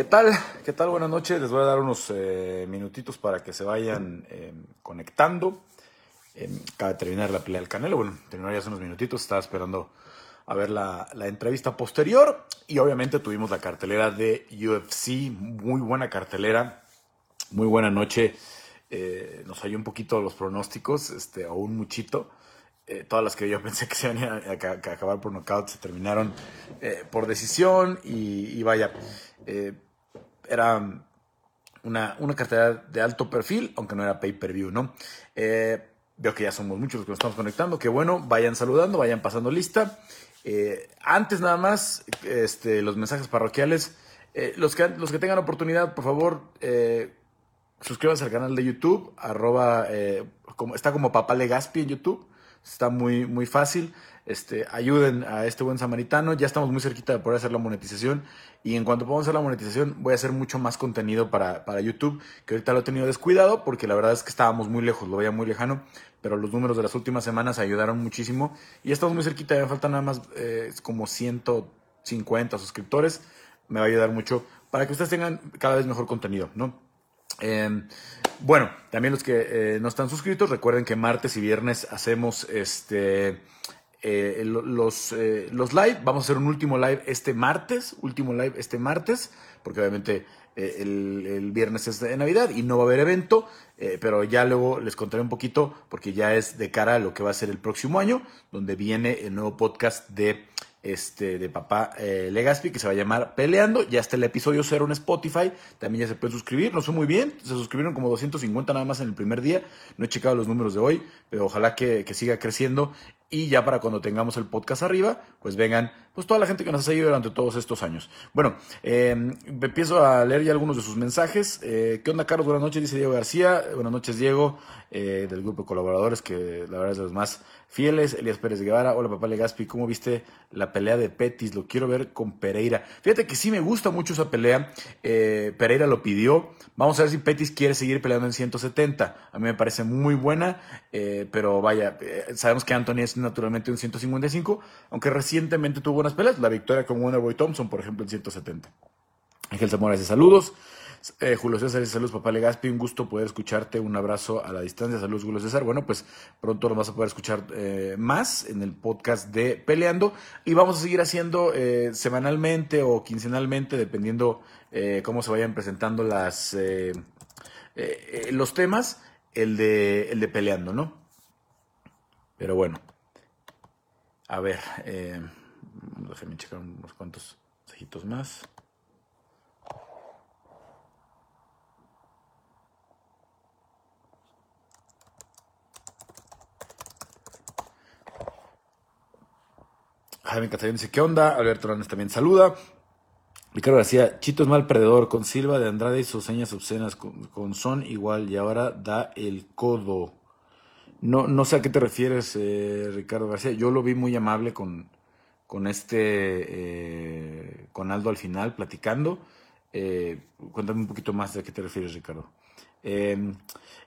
¿Qué tal? ¿Qué tal? Buenas noches. Les voy a dar unos eh, minutitos para que se vayan eh, conectando. Eh, acaba de terminar la pelea del Canelo. Bueno, terminó ya hace unos minutitos. Estaba esperando a ver la, entrevista posterior. Y obviamente tuvimos la cartelera de UFC. Muy buena cartelera. Muy buena noche. nos falló un poquito los pronósticos, este, o un muchito. todas las que yo pensé que se iban a, acabar por nocaut se terminaron por decisión. Y, y vaya era una, una cartera de alto perfil, aunque no era pay-per-view, ¿no? Eh, veo que ya somos muchos los que nos estamos conectando, que bueno, vayan saludando, vayan pasando lista. Eh, antes nada más, este, los mensajes parroquiales. Eh, los, que, los que tengan oportunidad, por favor, suscríbanse al canal de YouTube, arroba, como, está como Papá Legaspi en YouTube, está muy, muy fácil este, ayuden a este buen samaritano. Ya estamos muy cerquita de poder hacer la monetización. Y en cuanto podamos hacer la monetización, voy a hacer mucho más contenido para, para YouTube, que ahorita lo he tenido descuidado porque la verdad es que estábamos muy lejos, lo veía muy lejano. Pero los números de las últimas semanas ayudaron muchísimo. Y estamos muy cerquita, me faltan nada más eh, como 150 suscriptores. Me va a ayudar mucho para que ustedes tengan cada vez mejor contenido, ¿no? Em, bueno, también los que eh, no están suscritos, recuerden que martes y viernes hacemos este eh, los, eh, los live. Vamos a hacer un último live este martes, último live este martes, porque obviamente eh, el, viernes es de Navidad y no va a haber evento, pero ya luego les contaré un poquito, porque ya es de cara a lo que va a ser el próximo año, donde viene el nuevo podcast de este, de papá eh, Legaspi, que se va a llamar Peleando. Ya está el episodio cero en Spotify. También ya se puede suscribir. No sé muy bien. Se suscribieron como 250 nada más en el primer día. No he checado los números de hoy, pero ojalá que, que siga creciendo. Y ya para cuando tengamos el podcast arriba, pues vengan pues toda la gente que nos ha seguido durante todos estos años. Bueno, eh, empiezo a leer ya algunos de sus mensajes. Eh, ¿Qué onda, Carlos? Buenas noches, dice Diego García. Buenas noches, Diego, eh, del grupo de colaboradores, que la verdad es de los más fieles. Elías Pérez Guevara. Hola, papá Legaspi. ¿Cómo viste la pelea de Petis? Lo quiero ver con Pereira. Fíjate que sí me gusta mucho esa pelea. Pereira lo pidió. Vamos a ver si Petis quiere seguir peleando en 170. A mí me parece muy buena, pero vaya, sabemos que Anthony es naturalmente un 155, aunque recientemente tuvo unas peleas, la victoria con Wonderboy Thompson, por ejemplo, en 170. Ángel Zamora dice saludos. Eh, Julio César dice saludos, papá Legaspi, un gusto poder escucharte, un abrazo a la distancia, saludos Julio César. Bueno, pues pronto nos vas a poder escuchar eh, más en el podcast de Peleando y vamos a seguir haciendo eh, semanalmente o quincenalmente, dependiendo cómo se vayan presentando las, los temas, el de, el de Peleando, ¿no? Pero bueno, a ver, eh, déjenme checar unos cuantos mensajitos más. Jaime Catalán dice, ¿qué onda? Alberto Hernández también saluda. Ricardo García, Chito es mal perdedor, con Silva de Andrade y sus señas obscenas, con Son igual, y ahora da el codo. No, no sé a qué te refieres, eh, Ricardo García. Yo lo vi muy amable con, con este, eh, con Aldo al final, platicando. Eh, cuéntame un poquito más de a qué te refieres, Ricardo. Em,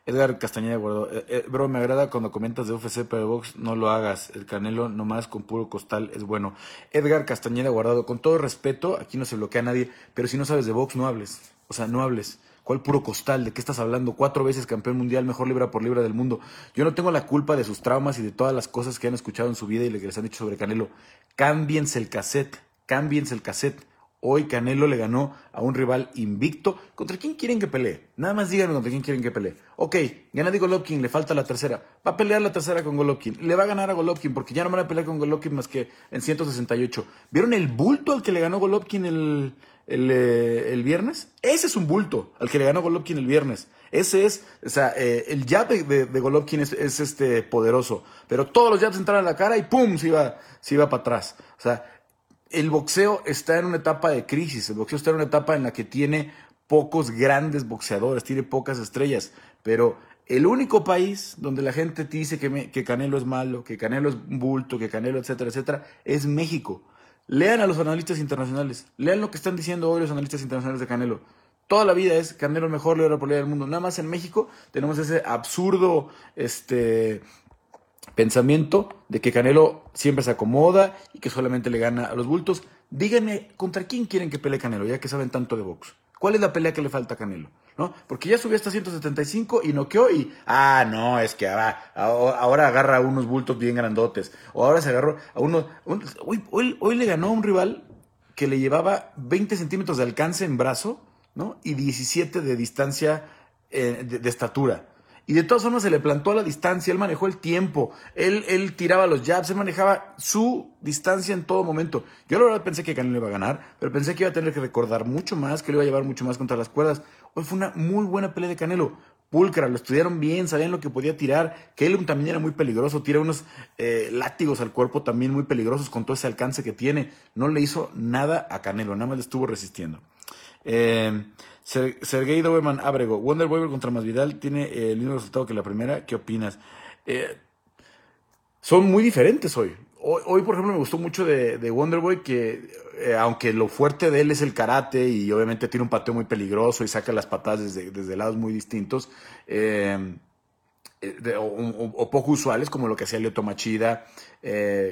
Edgar Castañeda Guardado. bro, me agrada cuando comentas de UFC, pero de box no lo hagas. El Canelo nomás con puro costal es bueno. Edgar Castañeda Guardado, con todo respeto, aquí no se bloquea a nadie, pero si no sabes de box, no hables. O sea, no hables. ¿Cuál puro costal? ¿De qué estás hablando? Cuatro veces campeón mundial, mejor libra por libra del mundo. Yo no tengo la culpa de sus traumas y de todas las cosas que han escuchado en su vida y que les han dicho sobre Canelo. Cámbiense el cassette, cámbiense el cassette. Hoy Canelo le ganó a un rival invicto. ¿Contra quién quieren que pelee? Nada más díganme contra quién quieren que pelee. Ok, Gennady Golovkin, le falta la tercera. Va a pelear la tercera con Golovkin. Le va a ganar a Golovkin porque ya no van a pelear con Golovkin más que en 168. ¿Vieron el bulto al que le ganó Golovkin el, eh, el, viernes. Ese es un bulto al que le ganó Golovkin el viernes. Ese es, o sea, eh, el jab de, de, Golovkin es, este poderoso, pero todos los jabs entraron a la cara y ¡pum! se iba, se iba para atrás. O sea, el boxeo está en una etapa de crisis, el boxeo está en una etapa en la que tiene pocos grandes boxeadores, tiene pocas estrellas, pero el único país donde la gente te dice que, que Canelo es malo, que Canelo es un bulto, que Canelo, etcétera, etcétera, es México. Lean a los analistas internacionales. Lean lo que están diciendo hoy los analistas internacionales de Canelo. Toda la vida es Canelo mejor líder por del mundo. Nada más en México tenemos ese absurdo este, pensamiento de que Canelo siempre se acomoda y que solamente le gana a los bultos. Díganme contra quién quieren que pelee Canelo, ya que saben tanto de box. ¿Cuál es la pelea que le falta a Canelo? ¿No? Porque ya subió hasta 175 y noqueó y, ah, no, es que ahora, agarra unos bultos bien grandotes. O ahora se agarró a uno, hoy, hoy, le ganó a un rival que le llevaba 20 centímetros de alcance en brazo, ¿no? Y 17 de distancia eh, de estatura. Y de todas formas se le plantó a la distancia, él manejó el tiempo, él, él tiraba los jabs, él manejaba su distancia en todo momento. Yo la verdad pensé que Canelo iba a ganar, pero pensé que iba a tener que recordar mucho más, que le iba a llevar mucho más contra las cuerdas. Hoy fue una muy buena pelea de Canelo. Pulcra, lo estudiaron bien, sabían lo que podía tirar. Kellum también era muy peligroso, tira unos eh, látigos al cuerpo también muy peligrosos con todo ese alcance que tiene. No le hizo nada a Canelo, nada más le estuvo resistiendo. Eh, Sergei Doberman Abrego, Wonder Boy contra Masvidal tiene eh, el mismo resultado que la primera. ¿Qué opinas? Eh, son muy diferentes hoy. hoy. por ejemplo, me gustó mucho de, de Wonderboy que, eh, aunque lo fuerte de él es el karate y obviamente tiene un pateo muy peligroso y saca las patadas desde, desde lados muy distintos, o, poco usuales, como lo que hacía Leo Machida,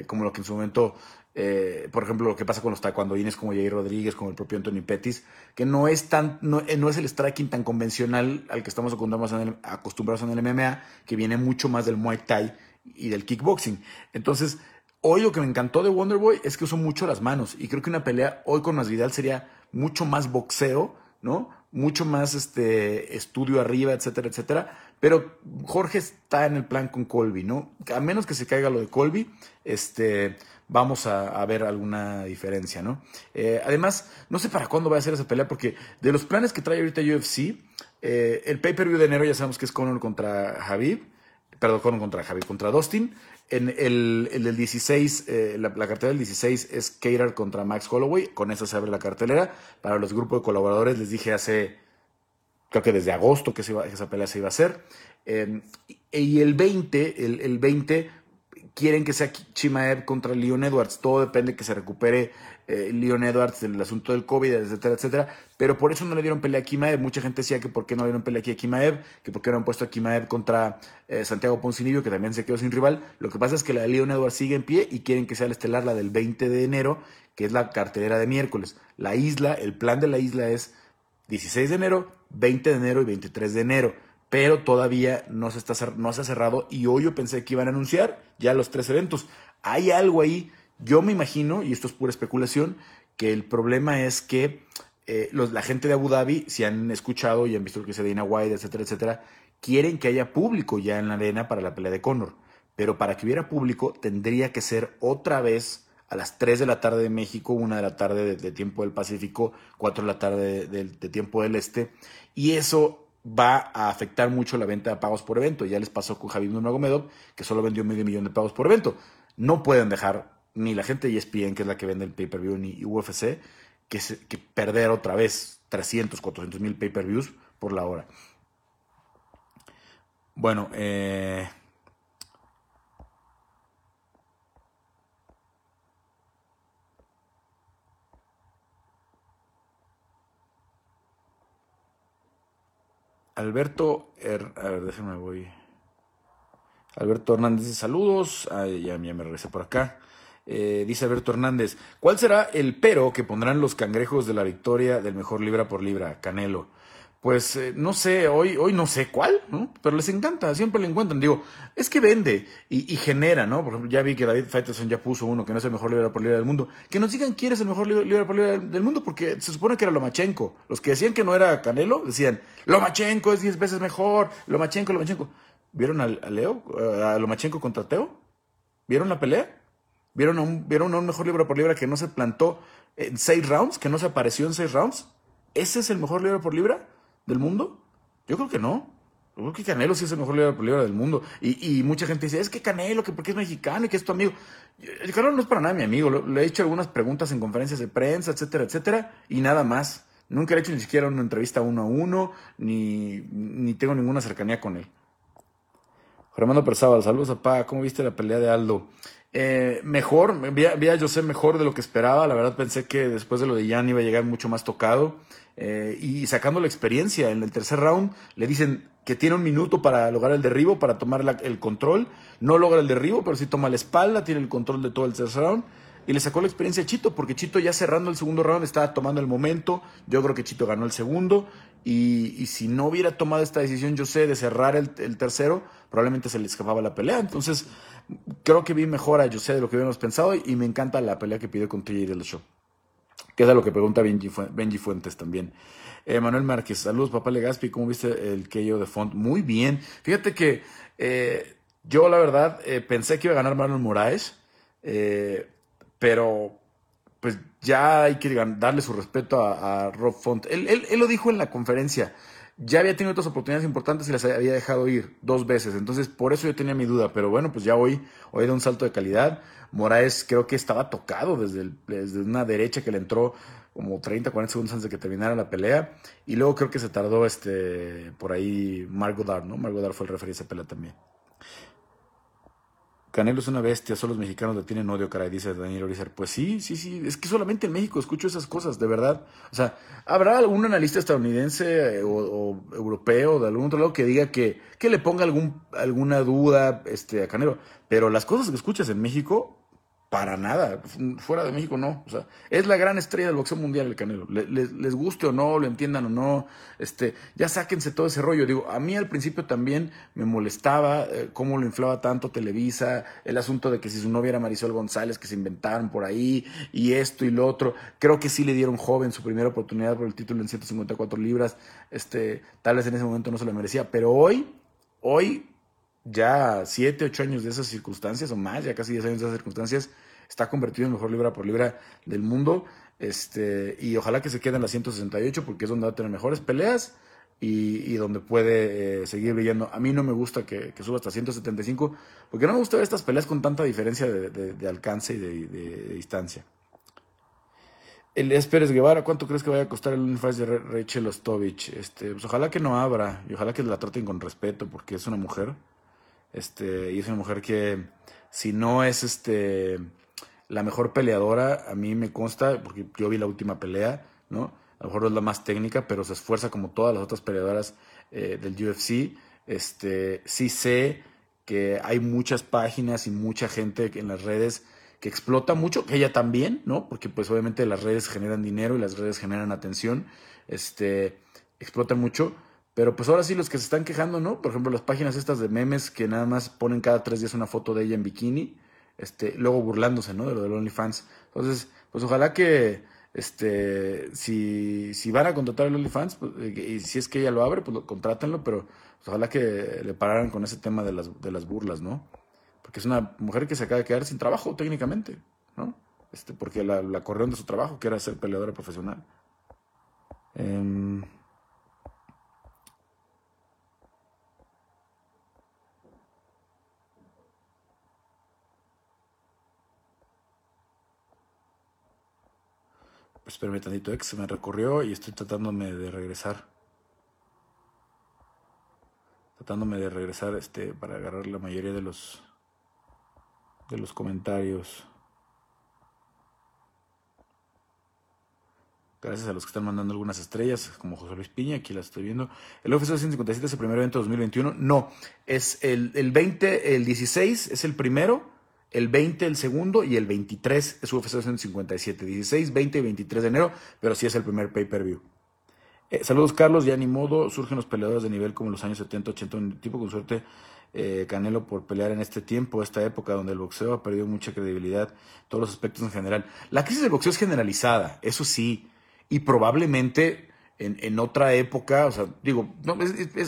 como lo que en su momento eh, por ejemplo, lo que pasa con los taekwondoines como Jair Rodríguez, como el propio Anthony Pettis, que no es, tan, no, eh, es el striking tan convencional al que estamos acostumbrados en, el, MMA, que viene mucho más del Muay Thai y del kickboxing. Entonces, hoy lo que me encantó de Wonderboy es que usó mucho las manos y creo que una pelea hoy con Masvidal sería mucho más boxeo, ¿no? Mucho más este estudio arriba, etcétera, etcétera. Pero Jorge está en el plan con Colby, ¿no? A menos que se caiga lo de Colby, este vamos a, ver alguna diferencia, ¿no? Eh, además, no sé para cuándo va a ser esa pelea, porque de los planes que trae ahorita UFC, eh, el pay-per-view de enero ya sabemos que es Conor contra Javib, perdón, Conor contra Javib, contra Dustin. En el, del 16, eh, la, cartelera del 16 es Cater contra Max Holloway, con eso se abre la cartelera. Para los grupos de colaboradores les dije hace, creo que desde agosto que, esa pelea se iba a hacer. y el 20, el, el 20 quieren que sea Chimaev contra Leon Edwards. Todo depende que se recupere eh, Leon Edwards del asunto del COVID, etcétera, etcétera. Pero por eso no le dieron pelea a Kimaev. Mucha gente decía que por qué no le dieron pelea aquí a Kimaev, que por qué no han puesto a Kimaev contra eh, Santiago Poncinibio, que también se quedó sin rival. Lo que pasa es que la de Leon Edwards sigue en pie y quieren que sea la estelar, la del 20 de enero, que es la cartelera de miércoles. La isla, el plan de la isla es 16 de enero, 20 de enero y 23 de enero pero todavía no se, está, no se ha cerrado y hoy yo pensé que iban a anunciar ya los tres eventos. Hay algo ahí, yo me imagino, y esto es pura especulación, que el problema es que eh, la gente de Abu Dhabi, si han escuchado y han visto lo que dice Dana White, etcétera, etcétera, quieren que haya público ya en la arena para la pelea de Conor. Pero para que hubiera público tendría que ser otra vez a las 3 de la tarde de México, 1 de la tarde de, tiempo del Pacífico, 4 de la tarde de, de tiempo del Este. Y eso va a afectar mucho la venta de pagos por evento. Ya les pasó con Javier Nurmagomedov, que solo vendió medio millón de pagos por evento. No pueden dejar ni la gente de ESPN, que es la que vende el pay-per-view, ni UFC, que, que perder otra vez 300, 400 mil pay-per-views por la hora. Bueno, eh, Alberto, a ver, voy. Alberto Hernández saludos. Ay, ya, me regresé por acá. Eh, dice Alberto Hernández, ¿cuál será el pero que pondrán los cangrejos de la victoria del mejor libra por libra, Canelo? Pues eh, no sé, hoy, hoy no sé cuál, ¿no? Pero les encanta, siempre le encuentran. Digo, es que vende y, genera, ¿no? Por ejemplo, ya vi que David Faitelson ya puso uno que no es el mejor libra por libra del mundo. Que nos digan quién es el mejor libra por libra del mundo, porque se supone que era Lomachenko. Los que decían que no era Canelo, decían, Lomachenko es 10 veces mejor, Lomachenko, Lomachenko. ¿Vieron a, Leo, a Lomachenko contra Teo? ¿Vieron la pelea? ¿Vieron a un, ¿Vieron a un mejor libra por libra que no se plantó en seis rounds, que no se apareció en seis rounds? ¿Ese es el mejor libra por libra? Del mundo? Yo creo que no. Yo creo que Canelo sí es el mejor libra del mundo. Y, mucha gente dice, es que Canelo, que porque es mexicano y que es tu amigo. El Canelo no es para nada mi amigo. Le he hecho algunas preguntas en conferencias de prensa, etcétera, etcétera, y nada más. Nunca he hecho ni siquiera una entrevista uno a uno, ni, ni tengo ninguna cercanía con él. Germando Persábal, saludos a Pa. ¿Cómo viste la pelea de Aldo? Eh, mejor, vi a, José mejor de lo que esperaba. La verdad pensé que después de lo de Jan iba a llegar mucho más tocado. Eh, y sacando la experiencia en el tercer round, le dicen que tiene un minuto para lograr el derribo, para tomar el control. No logra el derribo, pero sí toma la espalda, tiene el control de todo el tercer round. y le sacó la experiencia a Chito, porque Chito ya cerrando el segundo round estaba tomando el momento. Yo creo que Chito ganó el segundo. Y, si no hubiera tomado esta decisión, yo sé, de cerrar el, tercero, probablemente se le escapaba la pelea. Entonces, creo que vi mejor a José de lo que habíamos pensado y, me encanta la pelea que pide con TJ del show. Que es a lo que pregunta Benji, Benji Fuentes también. Eh, Manuel Márquez, saludos, papá Legaspi, ¿cómo viste el KO de Font? Muy bien. Fíjate que eh, yo, la verdad, eh, pensé que iba a ganar Marlon Moraes, pero pues ya hay que darle su respeto a, Rob Font. Él, él, lo dijo en la conferencia. Ya había tenido otras oportunidades importantes y las había dejado ir dos veces. Entonces, por eso yo tenía mi duda. Pero bueno, pues ya hoy, hoy de un salto de calidad. Moraes creo que estaba tocado desde, desde una derecha que le entró como 30, 40 segundos antes de que terminara la pelea. Y luego creo que se tardó este por ahí Mark ¿no? Mark fue el referee de esa pelea también. Canelo es una bestia, solo los mexicanos le tienen odio, caray, dice Daniel Orizar. Pues sí, sí, sí, es que solamente en México escucho esas cosas, de verdad. O sea, ¿habrá algún analista estadounidense eh, o, europeo de algún otro lado que diga que, que le ponga algún, alguna duda este, a Canelo? Pero las cosas que escuchas en México, para nada. Fuera de México no. O sea, es la gran estrella del boxeo mundial el Canelo. Les, guste o no, lo entiendan o no, este, ya sáquense todo ese rollo. Digo, a mí al principio también me molestaba eh, cómo lo inflaba tanto Televisa, el asunto de que si su novia era Marisol González, que se inventaron por ahí, y esto y lo otro. Creo que sí le dieron joven su primera oportunidad por el título en 154 libras. Este, tal vez en ese momento no se lo merecía, pero hoy, hoy ya siete, ocho años de esas circunstancias o más, ya casi 10 años de esas circunstancias, está convertido en mejor libra por libra del mundo. Este, y ojalá que se quede en la 168 porque es donde va a tener mejores peleas y, donde puede eh, seguir brillando. A mí no me gusta que, suba hasta 175 porque no me gusta ver estas peleas con tanta diferencia de, alcance y de, distancia. El Pérez Guevara, ¿cuánto crees que vaya a costar el Unifies de Rachel Ostovich? Este, pues ojalá que no abra y ojalá que la traten con respeto porque es una mujer. Este, y es una mujer que si no es este la mejor peleadora, a mí me consta, porque yo vi la última pelea, ¿no? A lo mejor no es la más técnica, pero se esfuerza como todas las otras peleadoras eh, del UFC. Este, sí sé que hay muchas páginas y mucha gente en las redes que explota mucho, que ella también, ¿no? Porque pues obviamente las redes generan dinero y las redes generan atención, este, explotan mucho, pero pues ahora sí los que se están quejando, ¿no? Por ejemplo, las páginas estas de memes que nada más ponen cada tres días una foto de ella en bikini, este, luego burlándose, ¿no? De lo del OnlyFans. Entonces, pues ojalá que, este, si, si van a contratar el OnlyFans, pues, y si es que ella lo abre, pues contrátenlo, pero pues, ojalá que le pararan con ese tema de las, de las burlas, ¿no? Porque es una mujer que se acaba de quedar sin trabajo técnicamente, ¿no? Este, porque la, la corrieron de su trabajo, que era ser peleadora profesional. Eh, espérame tantito, que se me recorrió y estoy tratándome de regresar. Tratándome de regresar este, para agarrar la mayoría de los, de los comentarios. Gracias a los que están mandando algunas estrellas, como José Luis Piña, aquí las estoy viendo. ¿El UFC 157 es el primer evento de 2021? No, es el, el 20, el 16 es el primero el 20 el segundo y el 23 es UFC 257, 16, 20 y 23 de enero, pero sí es el primer pay-per-view. Eh, saludos Carlos, ya ni modo, surgen los peleadores de nivel como en los años 70, 80, un tipo con suerte eh, Canelo por pelear en este tiempo, esta época donde el boxeo ha perdido mucha credibilidad, todos los aspectos en general. La crisis del boxeo es generalizada, eso sí, y probablemente en, otra época, o sea, digo,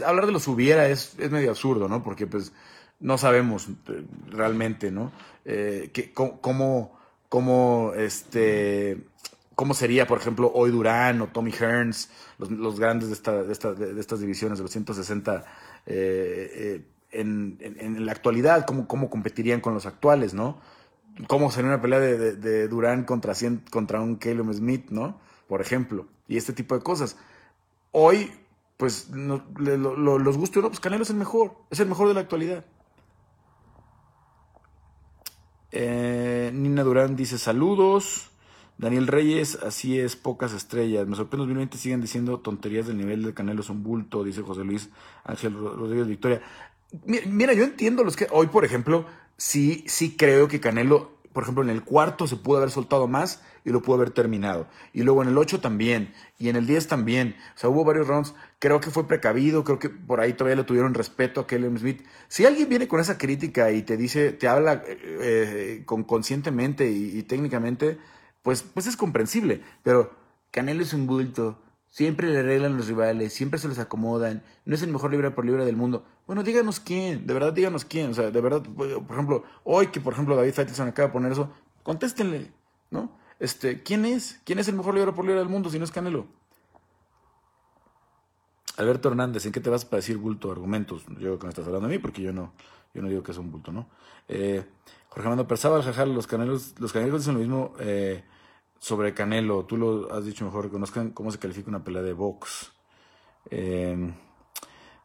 hablar de los hubiera es, es medio absurdo, ¿no? Porque pues no sabemos eh, realmente, ¿no? Eh, cómo, cómo, este, cómo sería, por ejemplo, hoy Durán o Tommy Hearns, los, grandes de, esta, de, de, estas divisiones de los 160 eh, en, en, la actualidad, cómo, cómo competirían con los actuales, ¿no? Cómo sería una pelea de, Durán contra, contra un Caleb Smith, ¿no? Por ejemplo, y este tipo de cosas. Hoy, pues, los gustos, no, pues Canelo es el mejor, es el mejor de la actualidad. Eh, Nina Durán dice saludos. Daniel Reyes, así es, pocas estrellas. Me sorprende 2020 siguen diciendo tonterías del nivel de Canelo es un bulto, dice José Luis Ángel Rodríguez Victoria. Mira, yo entiendo los que hoy, por ejemplo, sí, sí creo que Canelo por ejemplo, en el cuarto se pudo haber soltado más y lo pudo haber terminado. Y luego en el 8 también, y en el 10 también. O sea, hubo varios rounds. Creo que fue precavido, creo que por ahí todavía le tuvieron respeto a Kelly Smith. Si alguien viene con esa crítica y te dice, te habla eh, eh, con, conscientemente y, técnicamente, pues, pues es comprensible. Pero Canelo es un bulto. Siempre le arreglan los rivales, siempre se les acomodan. No es el mejor libre por libre del mundo. Bueno, díganos quién, de verdad díganos quién. O sea, de verdad, por ejemplo, hoy que por ejemplo David Faitelson acaba de poner eso, contéstenle, ¿no? Este, ¿quién es? ¿Quién es el mejor libre por libre del mundo si no es Canelo? Alberto Hernández, ¿en qué te vas para decir bulto? Argumentos. Yo creo que no estás hablando de mí porque yo no, yo no digo que es un bulto, ¿no? Eh, Jorge Armando Persábal, jajar, los canelos, los canelos dicen lo mismo eh, sobre Canelo. Tú lo has dicho mejor, conozcan cómo se califica una pelea de box. Eh,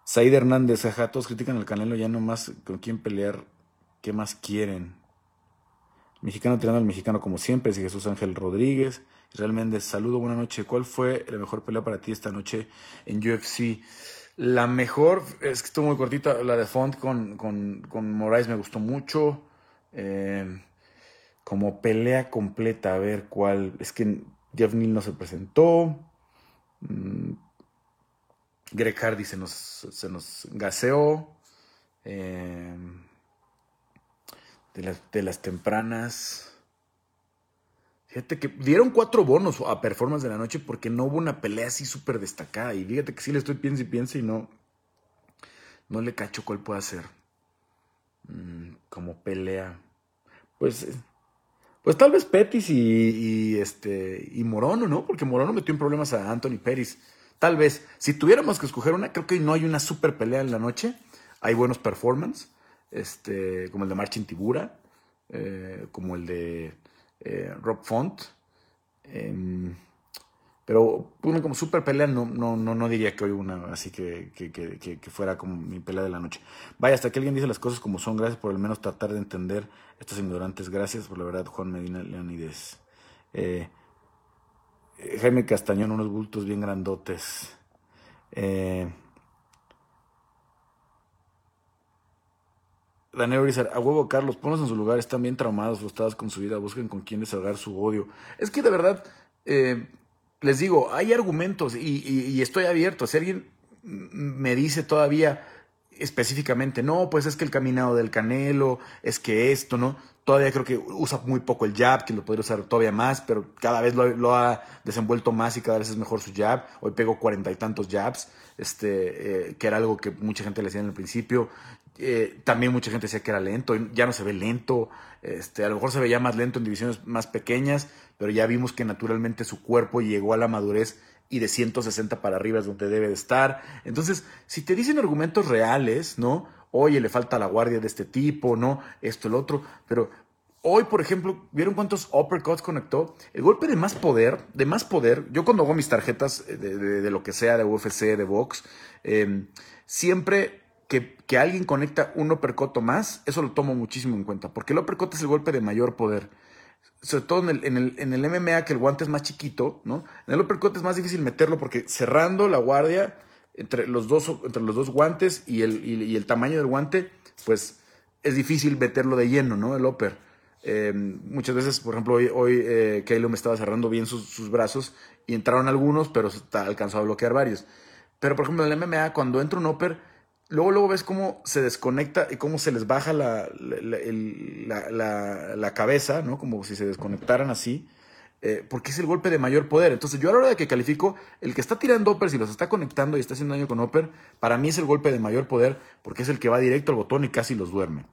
Said Hernández, ajá, todos critican al Canelo, ya no más con quién pelear, qué más quieren. Mexicano tirando al mexicano como siempre, dice Jesús Ángel Rodríguez. Méndez, saludo, buena noche. ¿Cuál fue la mejor pelea para ti esta noche en UFC? La mejor, es que estuvo muy cortita, la de Font con, con, con Moraes me gustó mucho. Eh, como pelea completa, a ver cuál. Es que Jeff Neal no se presentó. Mm, Greg Hardy se nos, se nos gaseó. Eh, de, las, de las tempranas. Fíjate que dieron cuatro bonos a performance de la noche porque no hubo una pelea así súper destacada. Y fíjate que sí le estoy piensa y piensa y no. No le cacho cuál puede ser. Mm, como pelea. Pues. Pues tal vez Petis y, y, este. y Morono, ¿no? Porque Morono metió en problemas a Anthony Peris. Tal vez, si tuviéramos que escoger una, creo que no hay una super pelea en la noche. Hay buenos performances, este, como el de Marchin Tibura, eh, como el de eh, Rob Font. Em, pero una como super pelea no, no, no, no diría que hoy una así que, que, que, que, fuera como mi pelea de la noche. Vaya, hasta que alguien dice las cosas como son, gracias por al menos tratar de entender estos ignorantes. Gracias por la verdad, Juan Medina Leonides. Eh, Jaime Castañón, unos bultos bien grandotes. Eh, Daniel Urizar, a huevo Carlos, ponlos en su lugar, están bien traumados, frustrados con su vida, busquen con quién desahogar su odio. Es que de verdad, eh, les digo, hay argumentos y, y, estoy abierto. Si alguien me dice todavía específicamente, no, pues es que el caminado del canelo, es que esto, ¿no? Todavía creo que usa muy poco el jab, que lo podría usar todavía más, pero cada vez lo, ha desenvuelto más y cada vez es mejor su jab. Hoy pegó cuarenta y tantos jabs, este, eh, que era algo que mucha gente le decía en el principio. Eh, también mucha gente decía que era lento, ya no se ve lento, este, a lo mejor se veía más lento en divisiones más pequeñas, pero ya vimos que naturalmente su cuerpo llegó a la madurez y de 160 para arriba es donde debe de estar. Entonces, si te dicen argumentos reales, ¿no? Oye, le falta la guardia de este tipo, ¿no? Esto, el otro, pero hoy, por ejemplo, ¿vieron cuántos uppercuts conectó? El golpe de más poder, de más poder, yo cuando hago mis tarjetas de, lo que sea, de UFC, de box, em, siempre que, alguien conecta un uppercut más, eso lo tomo muchísimo en cuenta, porque el uppercut es el golpe de mayor poder. Sobre todo en el, en el, en el MMA, que el guante es más chiquito, ¿no? En el uppercut es más difícil meterlo porque cerrando la guardia entre los dos, entre los dos guantes y el, y, el tamaño del guante, pues es difícil meterlo de lleno, ¿no? El upper. Eh, muchas veces, por ejemplo, hoy, hoy eh, me estaba cerrando bien sus, brazos y entraron algunos, pero alcanzó a bloquear varios. Pero, por ejemplo, en el MMA, cuando entra un upper, luego, luego ves cómo se desconecta y cómo se les baja la, la, la cabeza, ¿no? Como si se desconectaran así. Eh, porque es el golpe de mayor poder. Entonces, yo a la hora de que califico, el que está tirando Oper, si los está conectando y está haciendo daño con Oper, para mí es el golpe de mayor poder, porque es el que va directo al botón y casi los duerme.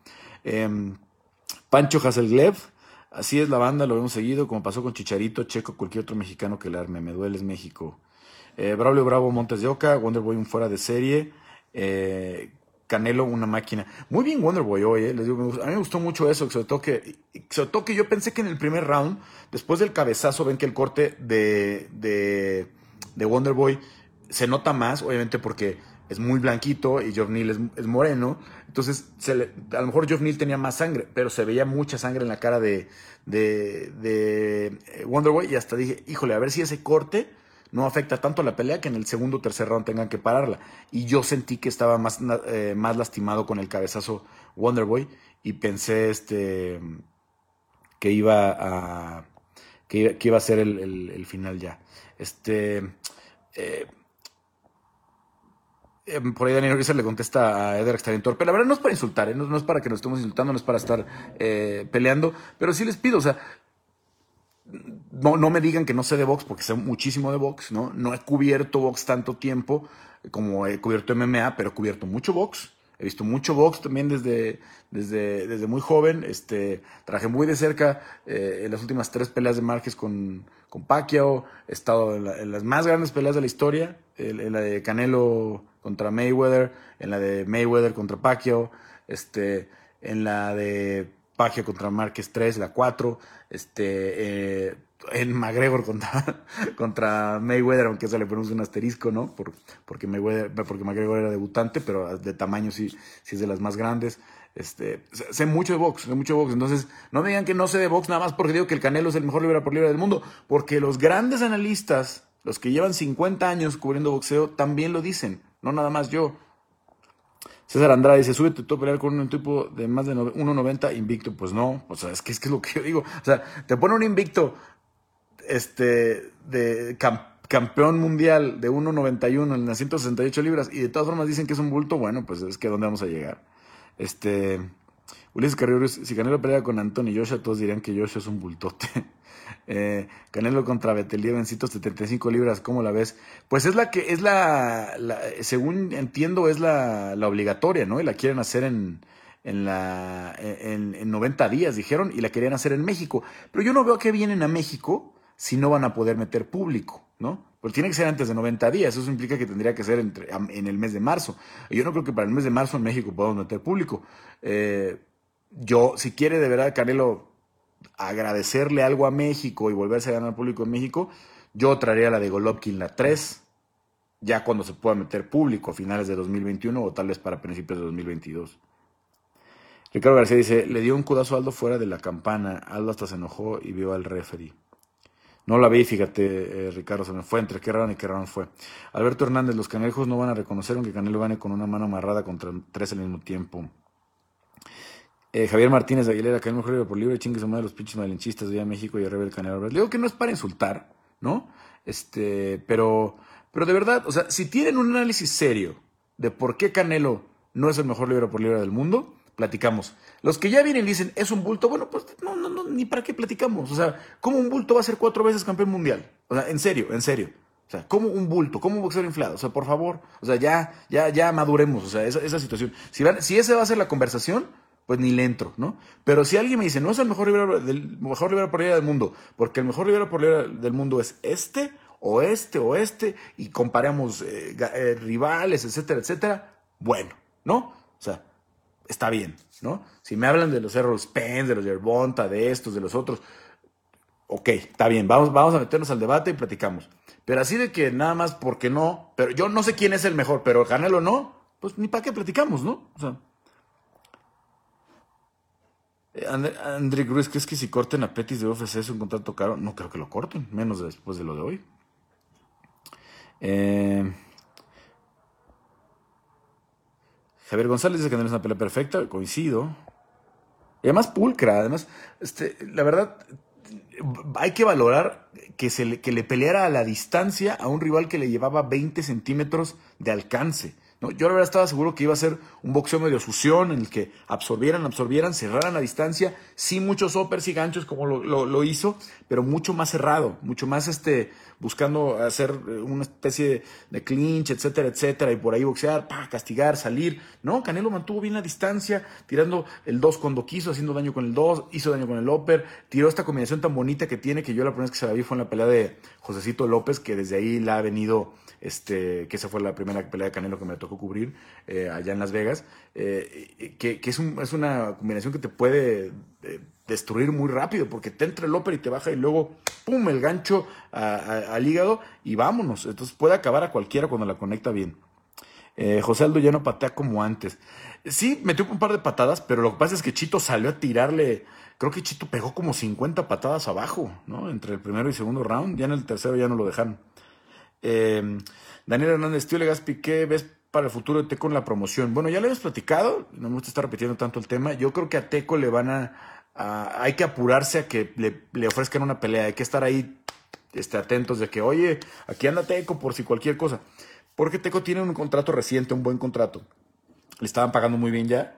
Eh, Pancho Hasselglev, así es la banda, lo hemos seguido, como pasó con Chicharito, Checo, cualquier otro mexicano que le arme. Me duele, es México. Eh, Braulio Bravo Montes de Oca, Wonderboy un fuera de serie. Eh, Canelo una máquina. Muy bien Wonderboy hoy, eh. Les digo, a mí me gustó mucho eso, sobre todo, que, que yo pensé que en el primer round, después del cabezazo, ven que el corte de, de, de Wonderboy se nota más, obviamente porque es muy blanquito y Geoff Neal es, moreno. Entonces, a lo mejor Geoff Neal tenía más sangre, pero se veía mucha sangre en la cara de, de, de eh, Wonderboy y hasta dije, híjole, a ver si ese corte no afecta tanto la pelea que en el segundo o tercer round tengan que pararla. Y yo sentí que estaba más, eh, más lastimado con el cabezazo Wonderboy y pensé, este, que iba a, que iba, a ser el, final ya. Este, eh, em, por ahí Daniel Uriza le contesta a Eder bien torpe. La verdad no es para insultar, ¿eh? no, es para que nos estemos insultando, no es para estar eh, peleando, pero sí les pido, o sea, no, no me digan que no sé de box porque sé muchísimo de box, ¿no? No he cubierto box tanto tiempo como he cubierto MMA, pero he cubierto mucho box. He visto mucho box también desde, desde, desde muy joven. Este, trabajé muy de cerca eh, en las últimas tres peleas de Márquez con, con Pacquiao. He estado en, las más grandes peleas de la historia. En, la de Canelo contra Mayweather, en la de Mayweather contra Pacquiao, este, en la de Pacquiao contra Márquez 3, la 4. Este, eh, en McGregor contra, contra Mayweather, aunque se le ponemos un asterisco, ¿no? Por, porque, Mayweather, porque McGregor era debutante, pero de tamaño sí, sí es de las más grandes. Este, sé mucho de box, sé mucho de box. Entonces, no me digan que no sé de box nada más porque digo que el Canelo es el mejor libra por libra del mundo. Porque los grandes analistas, los que llevan 50 años cubriendo boxeo, también lo dicen. No nada más yo. César Andrade dice, súbete tú a pelear con un tipo de más de 1.90 invicto. Pues no, o sea, es que es que es lo que yo digo. O sea, te pone un invicto este, de campeón mundial de 1.91 en las 168 libras y de todas formas dicen que es un bulto, bueno, pues es que ¿dónde vamos a llegar? Este, Ulises Carrillo, si Canelo pelea con Anthony Joshua, todos dirían que Joshua es un bultote. Eh, Canelo contra Betelie en 175 libras, ¿cómo la ves? Pues es la que, es la, según entiendo, es la, la, obligatoria, ¿no? Y la quieren hacer en, en, la, en, en 90 días, dijeron, y la querían hacer en México. Pero yo no veo que vienen a México si no van a poder meter público, ¿no? Porque tiene que ser antes de 90 días, eso implica que tendría que ser entre, en el mes de marzo. Yo no creo que para el mes de marzo en México podamos meter público. Eh, yo, si quiere de verdad Canelo agradecerle algo a México y volverse a ganar público en México, yo traería la de Golovkin, la 3, ya cuando se pueda meter público a finales de 2021 o tal vez para principios de 2022. Ricardo García dice, le dio un cudazo a Aldo fuera de la campana, Aldo hasta se enojó y vio al referee. No la vi, fíjate, eh, Ricardo, se me fue entre qué round y qué round fue. Alberto Hernández, los canejos no van a reconocer aunque Canelo gane con una mano amarrada contra tres al mismo tiempo. Eh, Javier Martínez Aguilera, que es mejor libre por libre, chingue su madre los pinches malinchistas de México y arriba el Canelo. Le digo que no es para insultar, ¿no? Este, pero, pero de verdad, o sea, si tienen un análisis serio de por qué Canelo no es el mejor libre por libre del mundo, platicamos. Los que ya vienen y dicen, es un bulto, bueno, pues no, no, no, ni para qué platicamos. O sea, ¿cómo un bulto va a ser cuatro veces campeón mundial? O sea, en serio, en serio. O sea, ¿cómo un bulto? ¿Cómo un boxeador inflado? O sea, por favor, o sea, ya, ya, ya maduremos, o sea, esa, esa situación. Si, si esa va a ser la conversación, pues ni le entro, ¿no? Pero si alguien me dice, no es el mejor libro del mejor por del mundo, porque el mejor libro por del mundo es este, o este, o este, y comparamos eh, eh, rivales, etcétera, etcétera, bueno, ¿no? O sea, está bien, ¿no? Si me hablan de los Errol Spence, de los Yerbonta, de estos, de los otros, ok, está bien, vamos, vamos a meternos al debate y platicamos. Pero así de que nada más porque no, pero yo no sé quién es el mejor, pero Canelo no, pues ni para qué platicamos, ¿no? O sea. Eh, André Cruz, ¿crees que si corten a Petis de UFC es un contrato caro? No creo que lo corten, menos después de lo de hoy. Eh, Javier González dice que no es una pelea perfecta, coincido. Y además pulcra, además, este, la verdad, hay que valorar que, se le, que le peleara a la distancia a un rival que le llevaba 20 centímetros de alcance. ¿No? Yo la verdad estaba seguro que iba a ser un boxeo medio fusión en el que absorbieran, absorbieran, cerraran la distancia, sí muchos uppers y ganchos como lo, lo hizo, pero mucho más cerrado, mucho más este, buscando hacer eh, una especie de clinch, etcétera, etcétera, y por ahí boxear, para castigar, salir. No, Canelo mantuvo bien la distancia, tirando el 2 cuando quiso, haciendo daño con el 2, hizo daño con el upper, tiró esta combinación tan bonita que tiene, que yo la primera vez que se la vi fue en la pelea de Josecito López, que desde ahí la ha venido, este, que esa fue la primera pelea de Canelo que me tocó cubrir eh, allá en Las Vegas, eh, que, es, es, una combinación que te puede destruir muy rápido, porque te entra el upper y te baja y luego, ¡pum!, el gancho al hígado y vámonos. Entonces puede acabar a cualquiera cuando la conecta bien. Eh, José Aldo ya no patea como antes. Sí, metió un par de patadas, pero lo que pasa es que Chito salió a tirarle. Creo que Chito pegó como 50 patadas abajo, ¿no? Entre el primero y segundo round. Ya en el tercero ya no lo dejan Eh, Daniel Hernández, tío ¿qué ves para el futuro de Teco en la promoción? Bueno, ya le hemos platicado, no me gusta estar repitiendo tanto el tema. Yo creo que a Teco le van a hay que apurarse a que le, ofrezcan una pelea, hay que estar ahí este, atentos de que, oye, aquí anda Teco por si cualquier cosa. Porque Teco tiene un contrato reciente, un buen contrato. Le estaban pagando muy bien ya.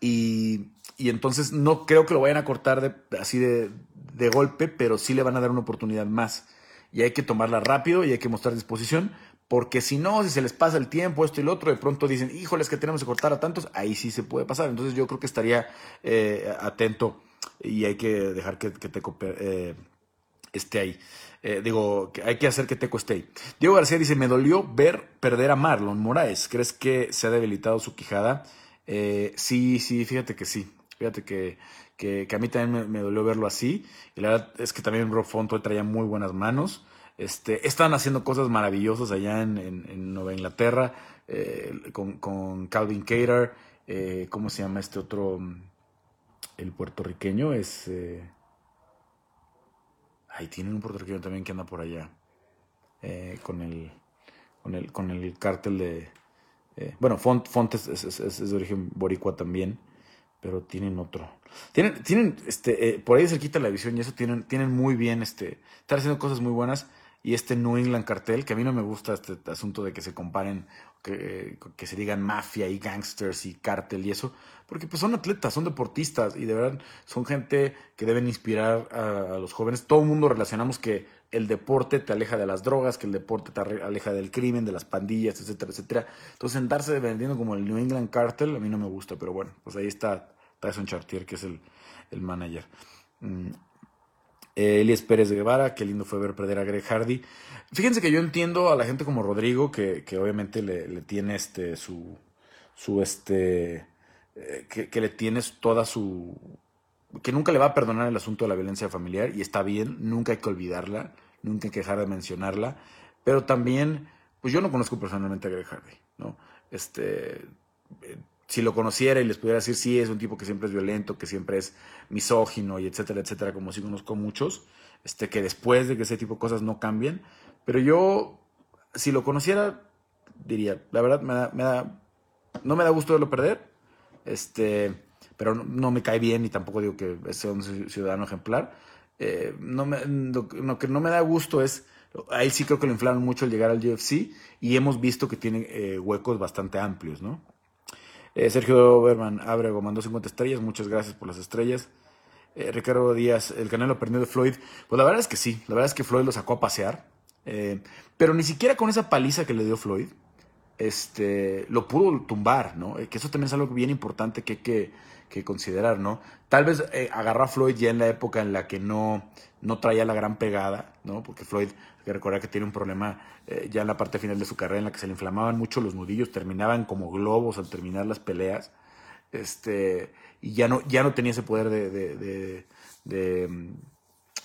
Y, entonces no creo que lo vayan a cortar así de, de golpe, pero sí le van a dar una oportunidad más. Y hay que tomarla rápido y hay que mostrar disposición porque si no, si se les pasa el tiempo, esto y lo otro, de pronto dicen, híjoles, que tenemos que cortar a tantos, ahí sí se puede pasar. Entonces yo creo que estaría eh, atento y hay que dejar que, que Teco eh, esté ahí. Eh, digo, que hay que hacer que Teco esté ahí. Diego García dice, me dolió ver perder a Marlon Moraes. ¿Crees que se ha debilitado su quijada? sí, sí, fíjate que sí. Fíjate que, que, a mí también me, dolió verlo así. Y la verdad es que también Rob Fonto traía muy buenas manos. Este, están haciendo cosas maravillosas allá en, Nueva Inglaterra eh, con, Calvin Cater. Eh, ¿Cómo se llama este otro? El puertorriqueño es. Eh, ay, tienen un puertorriqueño también que anda por allá. con el. Con el, con el cártel de. bueno, Font, Font es, de origen boricua también pero tienen otro. Tienen, tienen, este, por ahí se quita la visión y eso tienen, tienen muy bien, este, están haciendo cosas muy buenas y este New England cartel, que a mí no me gusta este asunto de que se comparen, que, que se digan mafia y gangsters y cartel y eso, porque pues son atletas, son deportistas y de verdad son gente que deben inspirar a, los jóvenes. Todo el mundo relacionamos que el deporte te aleja de las drogas, que el deporte te aleja del crimen, de las pandillas, etcétera, etcétera. Entonces sentarse vendiendo como el New England cartel a mí no me gusta, pero bueno, pues ahí está Tyson Chartier, que es el, el manager. Mm, eh, Elias Pérez de Guevara, qué lindo fue ver perder a Greg Hardy. Fíjense que yo entiendo a la gente como Rodrigo, que, obviamente le, tiene este su. su este. Eh, que, le tienes toda su. que nunca le va a perdonar el asunto de la violencia familiar, y está bien, nunca hay que olvidarla, nunca hay que dejar de mencionarla. Pero también, pues yo no conozco personalmente a Greg Hardy, ¿no? Este si lo conociera y les pudiera decir, sí, es un tipo que siempre es violento, que siempre es misógino y etcétera, etcétera, como sí conozco muchos, este, que después de que ese tipo de cosas no cambien. Pero yo, si lo conociera, diría, la verdad, me da, me da, no me da gusto verlo perder, este, pero no, me cae bien y tampoco digo que sea un ciudadano ejemplar. Eh, lo, que no me da gusto es, a sí creo que lo inflaron mucho al llegar al UFC y hemos visto que tiene eh, huecos bastante amplios, ¿no? Eh, Sergio Berman Abrego mandó 50 estrellas, muchas gracias por las estrellas. Eh, Ricardo Díaz, el Canelo perdió de Floyd. Pues la verdad es que sí, la verdad es que Floyd lo sacó a pasear. Eh, pero ni siquiera con esa paliza que le dio Floyd, este, lo pudo tumbar, ¿no? que eso también es algo bien importante que hay que, que considerar, ¿no? Tal vez agarró a Floyd ya en la época en la que no, no traía la gran pegada, ¿no? Porque Floyd que recordar que tiene un problema eh, ya en la parte final de su carrera en la que se le inflamaban mucho los nudillos, terminaban como globos al terminar las peleas, este, y ya no, ya no tenía ese poder de, de, de,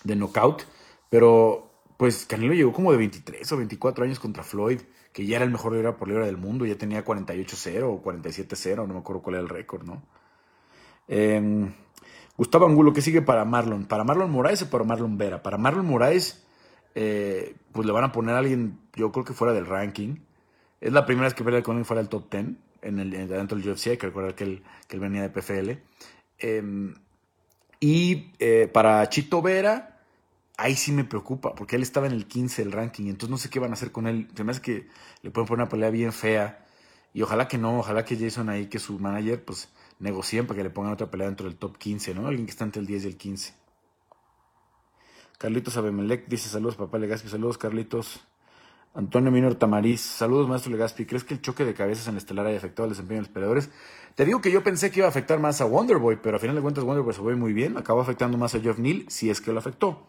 de, knockout, pero pues Canelo llegó como de 23 o 24 años contra Floyd, que ya era el mejor libra por libra del mundo, ya tenía 48-0 o 47-0, no me acuerdo cuál era el récord, ¿no? Em, Gustavo Angulo, ¿qué sigue para Marlon? ¿Para Marlon Moraes o para Marlon Vera? Para Marlon Moraes eh, pues le van a poner a alguien, yo creo que fuera del ranking. Es la primera vez que pelea con él fuera del top 10 en el, dentro del UFC, hay que recordar que él, que él venía de PFL. Em, y eh, para Chito Vera, ahí sí me preocupa, porque él estaba en el 15 del ranking, entonces no sé qué van a hacer con él. Se me hace que le pueden poner una pelea bien fea. Y ojalá que no, ojalá que Jason ahí, que su manager, pues negocien para que le pongan otra pelea dentro del top 15, ¿no? Alguien que está entre el 10 y el 15. Carlitos Abemelec dice saludos, papá Legaspi. Saludos, Carlitos. Antonio Minor Tamariz. Saludos, maestro Legaspi. ¿Crees que el choque de cabezas en la estelar haya afectado al desempeño de los peleadores? Te digo que yo pensé que iba a afectar más a Wonderboy, pero a final de cuentas Wonderboy se fue muy bien. Acabó afectando más a Jeff Neal, si es que lo afectó.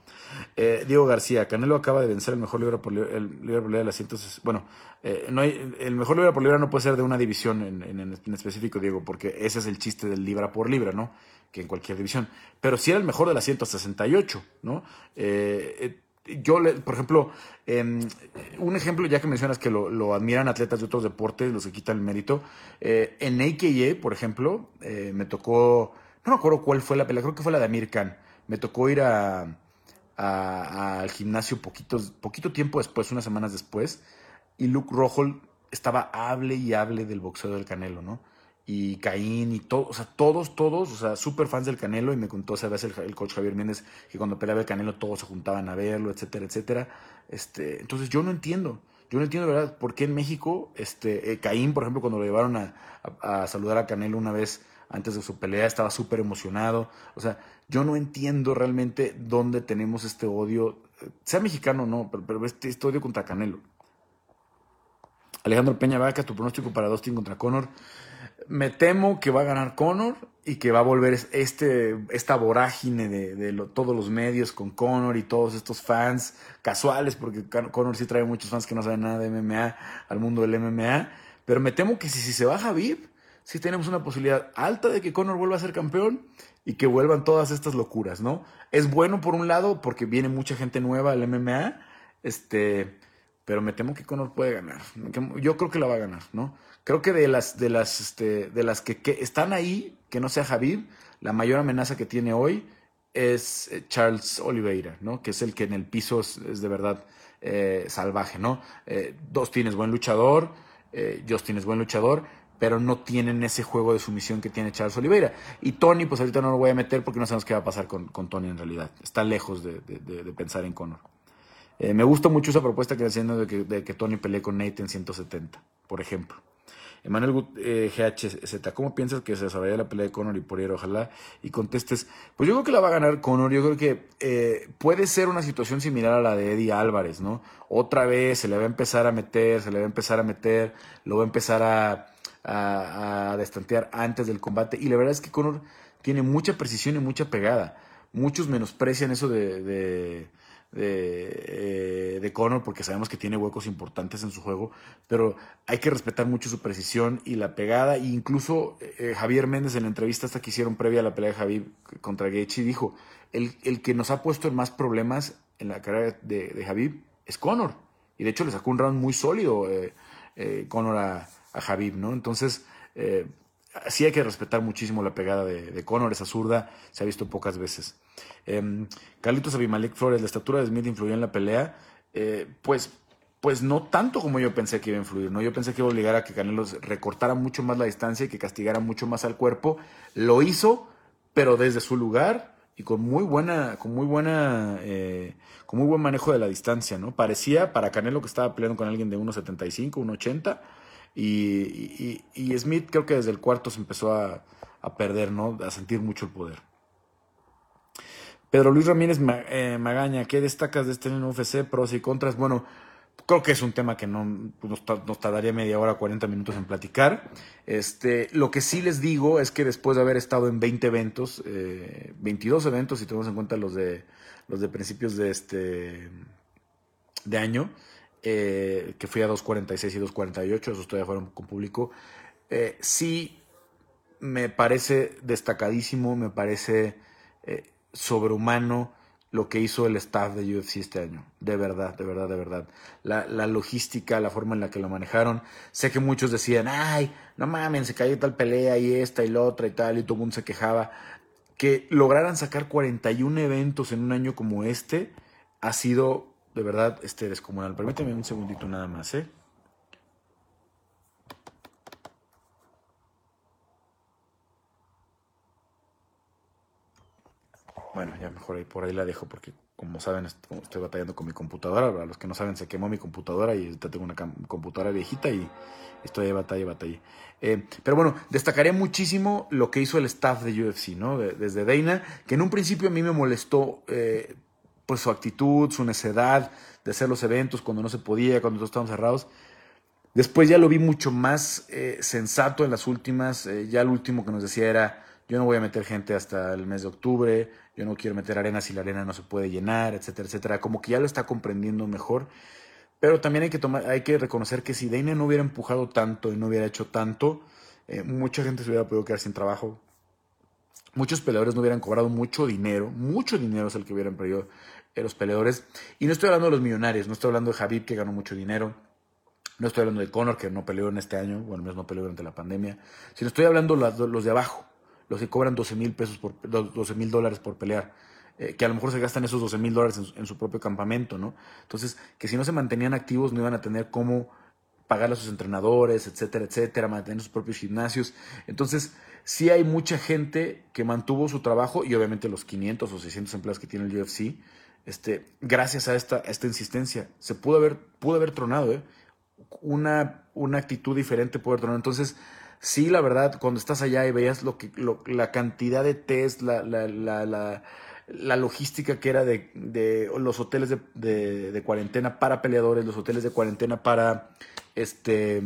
Eh, Diego García. Canelo acaba de vencer el mejor libra por libra, el de las cientos. Bueno, eh, no hay, el mejor libra por libra no puede ser de una división en, específico, Diego, porque ese es el chiste del libra por libra, ¿no? que en cualquier división. Pero si era el mejor de las 168, ¿no? Eh, eh, yo, por ejemplo, em, un ejemplo, ya que mencionas que lo, admiran atletas de otros deportes, los que quitan el mérito. Eh, en AKA, por ejemplo, me tocó, no me acuerdo cuál fue la pelea, creo que fue la de Amir Khan. Me tocó ir a, al gimnasio poquito, poquito tiempo después, unas semanas después, y Luke Rojo estaba hable y hable del boxeo del Canelo, ¿no? Y Caín y todo, o sea, todos, todos, o sea, súper fans del Canelo y me contó esa vez el, el, coach Javier Méndez que cuando peleaba el Canelo todos se juntaban a verlo, etcétera, etcétera. Este, entonces yo no entiendo, yo no entiendo, ¿verdad?, por qué en México, este, eh, Caín, por ejemplo, cuando lo llevaron a, a, saludar a Canelo una vez antes de su pelea, estaba súper emocionado. O sea, yo no entiendo realmente dónde tenemos este odio, sea mexicano o no, pero, pero este, este odio contra Canelo. Alejandro Peña Vaca, tu pronóstico para Dustin contra Conor. Me temo que va a ganar Conor y que va a volver este, esta vorágine de, todos los medios con Conor y todos estos fans casuales, porque Conor sí trae muchos fans que no saben nada de MMA al mundo del MMA. Pero me temo que si, se va Javier, sí tenemos una posibilidad alta de que Conor vuelva a ser campeón y que vuelvan todas estas locuras, ¿no? Es bueno por un lado porque viene mucha gente nueva al MMA, este pero me temo que Conor puede ganar. Yo creo que la va a ganar, ¿no? Creo que de las, de las, este, de las que, están ahí, que no sea Javier, la mayor amenaza que tiene hoy es eh, Charles Oliveira, ¿no? Que es el que en el piso es, de verdad eh, salvaje, ¿no? Eh, Dustin es buen luchador, eh, Justin buen luchador, pero no tienen ese juego de sumisión que tiene Charles Oliveira. Y Tony, pues ahorita no lo voy a meter porque no sabemos qué va a pasar con, Tony en realidad. Está lejos de, de pensar en Conor. Eh, me gusta mucho esa propuesta que haciendo de que, de que Tony pelee con Nate en 170, por ejemplo. Emanuel eh, GHZ, ¿cómo piensas que se desarrolla la pelea de Conor y Poirier? Ojalá y contestes. Pues yo creo que la va a ganar Conor. Yo creo que eh, puede ser una situación similar a la de Eddie Álvarez, ¿no? Otra vez se le va a empezar a meter, se le va a empezar a meter, lo va a empezar a, a, destantear antes del combate. Y la verdad es que Conor tiene mucha precisión y mucha pegada. Muchos menosprecian eso de, eh, de Conor porque sabemos que tiene huecos importantes en su juego, pero hay que respetar mucho su precisión y la pegada. E incluso eh, Javier Méndez en la entrevista hasta que hicieron previa a la pelea de Javier contra Gaethje dijo, el, el, que nos ha puesto en más problemas en la carrera de, de Javier es Conor. Y de hecho le sacó un round muy sólido eh, eh Conor a, a Javier, ¿no? Entonces, sí hay que respetar muchísimo la pegada de, Conor, esa zurda, se ha visto pocas veces. Eh, Carlitos Abimelec Flores, la estatura de Smith influyó en la pelea. Eh, pues, pues no tanto como yo pensé que iba a influir, ¿no? Yo pensé que iba a obligar a que Canelo recortara mucho más la distancia y que castigara mucho más al cuerpo. Lo hizo, pero desde su lugar y con muy buena, con muy buena, eh, con muy buen manejo de la distancia, ¿no? Parecía para Canelo que estaba peleando con alguien de 1.75, 1.80 y, y, Smith creo que desde el cuarto se empezó a, a perder, ¿no? A sentir mucho el poder. Pedro Luis Ramírez eh, Magaña, ¿qué destacas de este UFC? Pros y contras. Bueno, creo que es un tema que no nos, tardaría media hora, 40 minutos en platicar. Este, lo que sí les digo es que después de haber estado en 20 eventos, 22 eh, eventos, si tenemos en cuenta los de los de principios de este de año, eh, que fui a 2.46 y 2.48, esos todavía fueron con público, sí me parece destacadísimo, me parece sobrehumano lo que hizo el staff de UFC este año. De verdad, de verdad, de verdad. La, la, logística, la forma en la que lo manejaron. Sé que muchos decían, ay, no mames, se cayó tal pelea y esta y la otra y tal, y todo el mundo se quejaba. Que lograran sacar 41 eventos en un año como este ha sido, de verdad, este descomunal. Permíteme un segundito nada más, ¿eh? Bueno, ya mejor ahí por ahí la dejo porque como saben estoy batallando con mi computadora. A los que no saben se quemó mi computadora y tengo una computadora viejita y estoy de batalla, batalla. Eh, pero bueno, destacaría muchísimo lo que hizo el staff de UFC, ¿no? desde Dana, que en un principio a mí me molestó eh, pues su actitud, su necedad de hacer los eventos cuando no se podía, cuando todos estaban cerrados. Después ya lo vi mucho más eh, sensato en las últimas. ya el último que nos decía era yo no voy a meter gente hasta el mes de octubre, yo no quiero meter arena si la arena no se puede llenar, etcétera, etcétera. Como que ya lo está comprendiendo mejor. Pero también hay que, tomar, hay que reconocer que si Dana no hubiera empujado tanto y no hubiera hecho tanto, eh, mucha gente se hubiera podido quedar sin trabajo. Muchos peleadores no hubieran cobrado mucho dinero, mucho dinero es el que hubieran perdido eh, los peleadores. Y no estoy hablando de los millonarios, no estoy hablando de Javib que ganó mucho dinero, no estoy hablando de Conor que no peleó en este año, bueno, no peleó durante la pandemia, sino estoy hablando de los de abajo, los que cobran 12 mil pesos por 12 mil dólares por pelear. Eh, que a lo mejor se gastan esos 12 mil dólares en, su propio campamento, ¿no? Entonces, que si no se mantenían activos no iban a tener cómo pagarle a sus entrenadores, etcétera, etcétera, mantener sus propios gimnasios. Entonces, sí hay mucha gente que mantuvo su trabajo y obviamente los 500 o 600 empleados que tiene el UFC, este, gracias a esta, esta insistencia. Se pudo haber, pudo haber tronado, ¿eh? Una, una actitud diferente pudo haber tronado. Entonces, sí, la verdad, cuando estás allá y veías lo que, la cantidad de test, la, la, la, la logística que era de, de los hoteles de, de, cuarentena para peleadores, los hoteles de cuarentena para este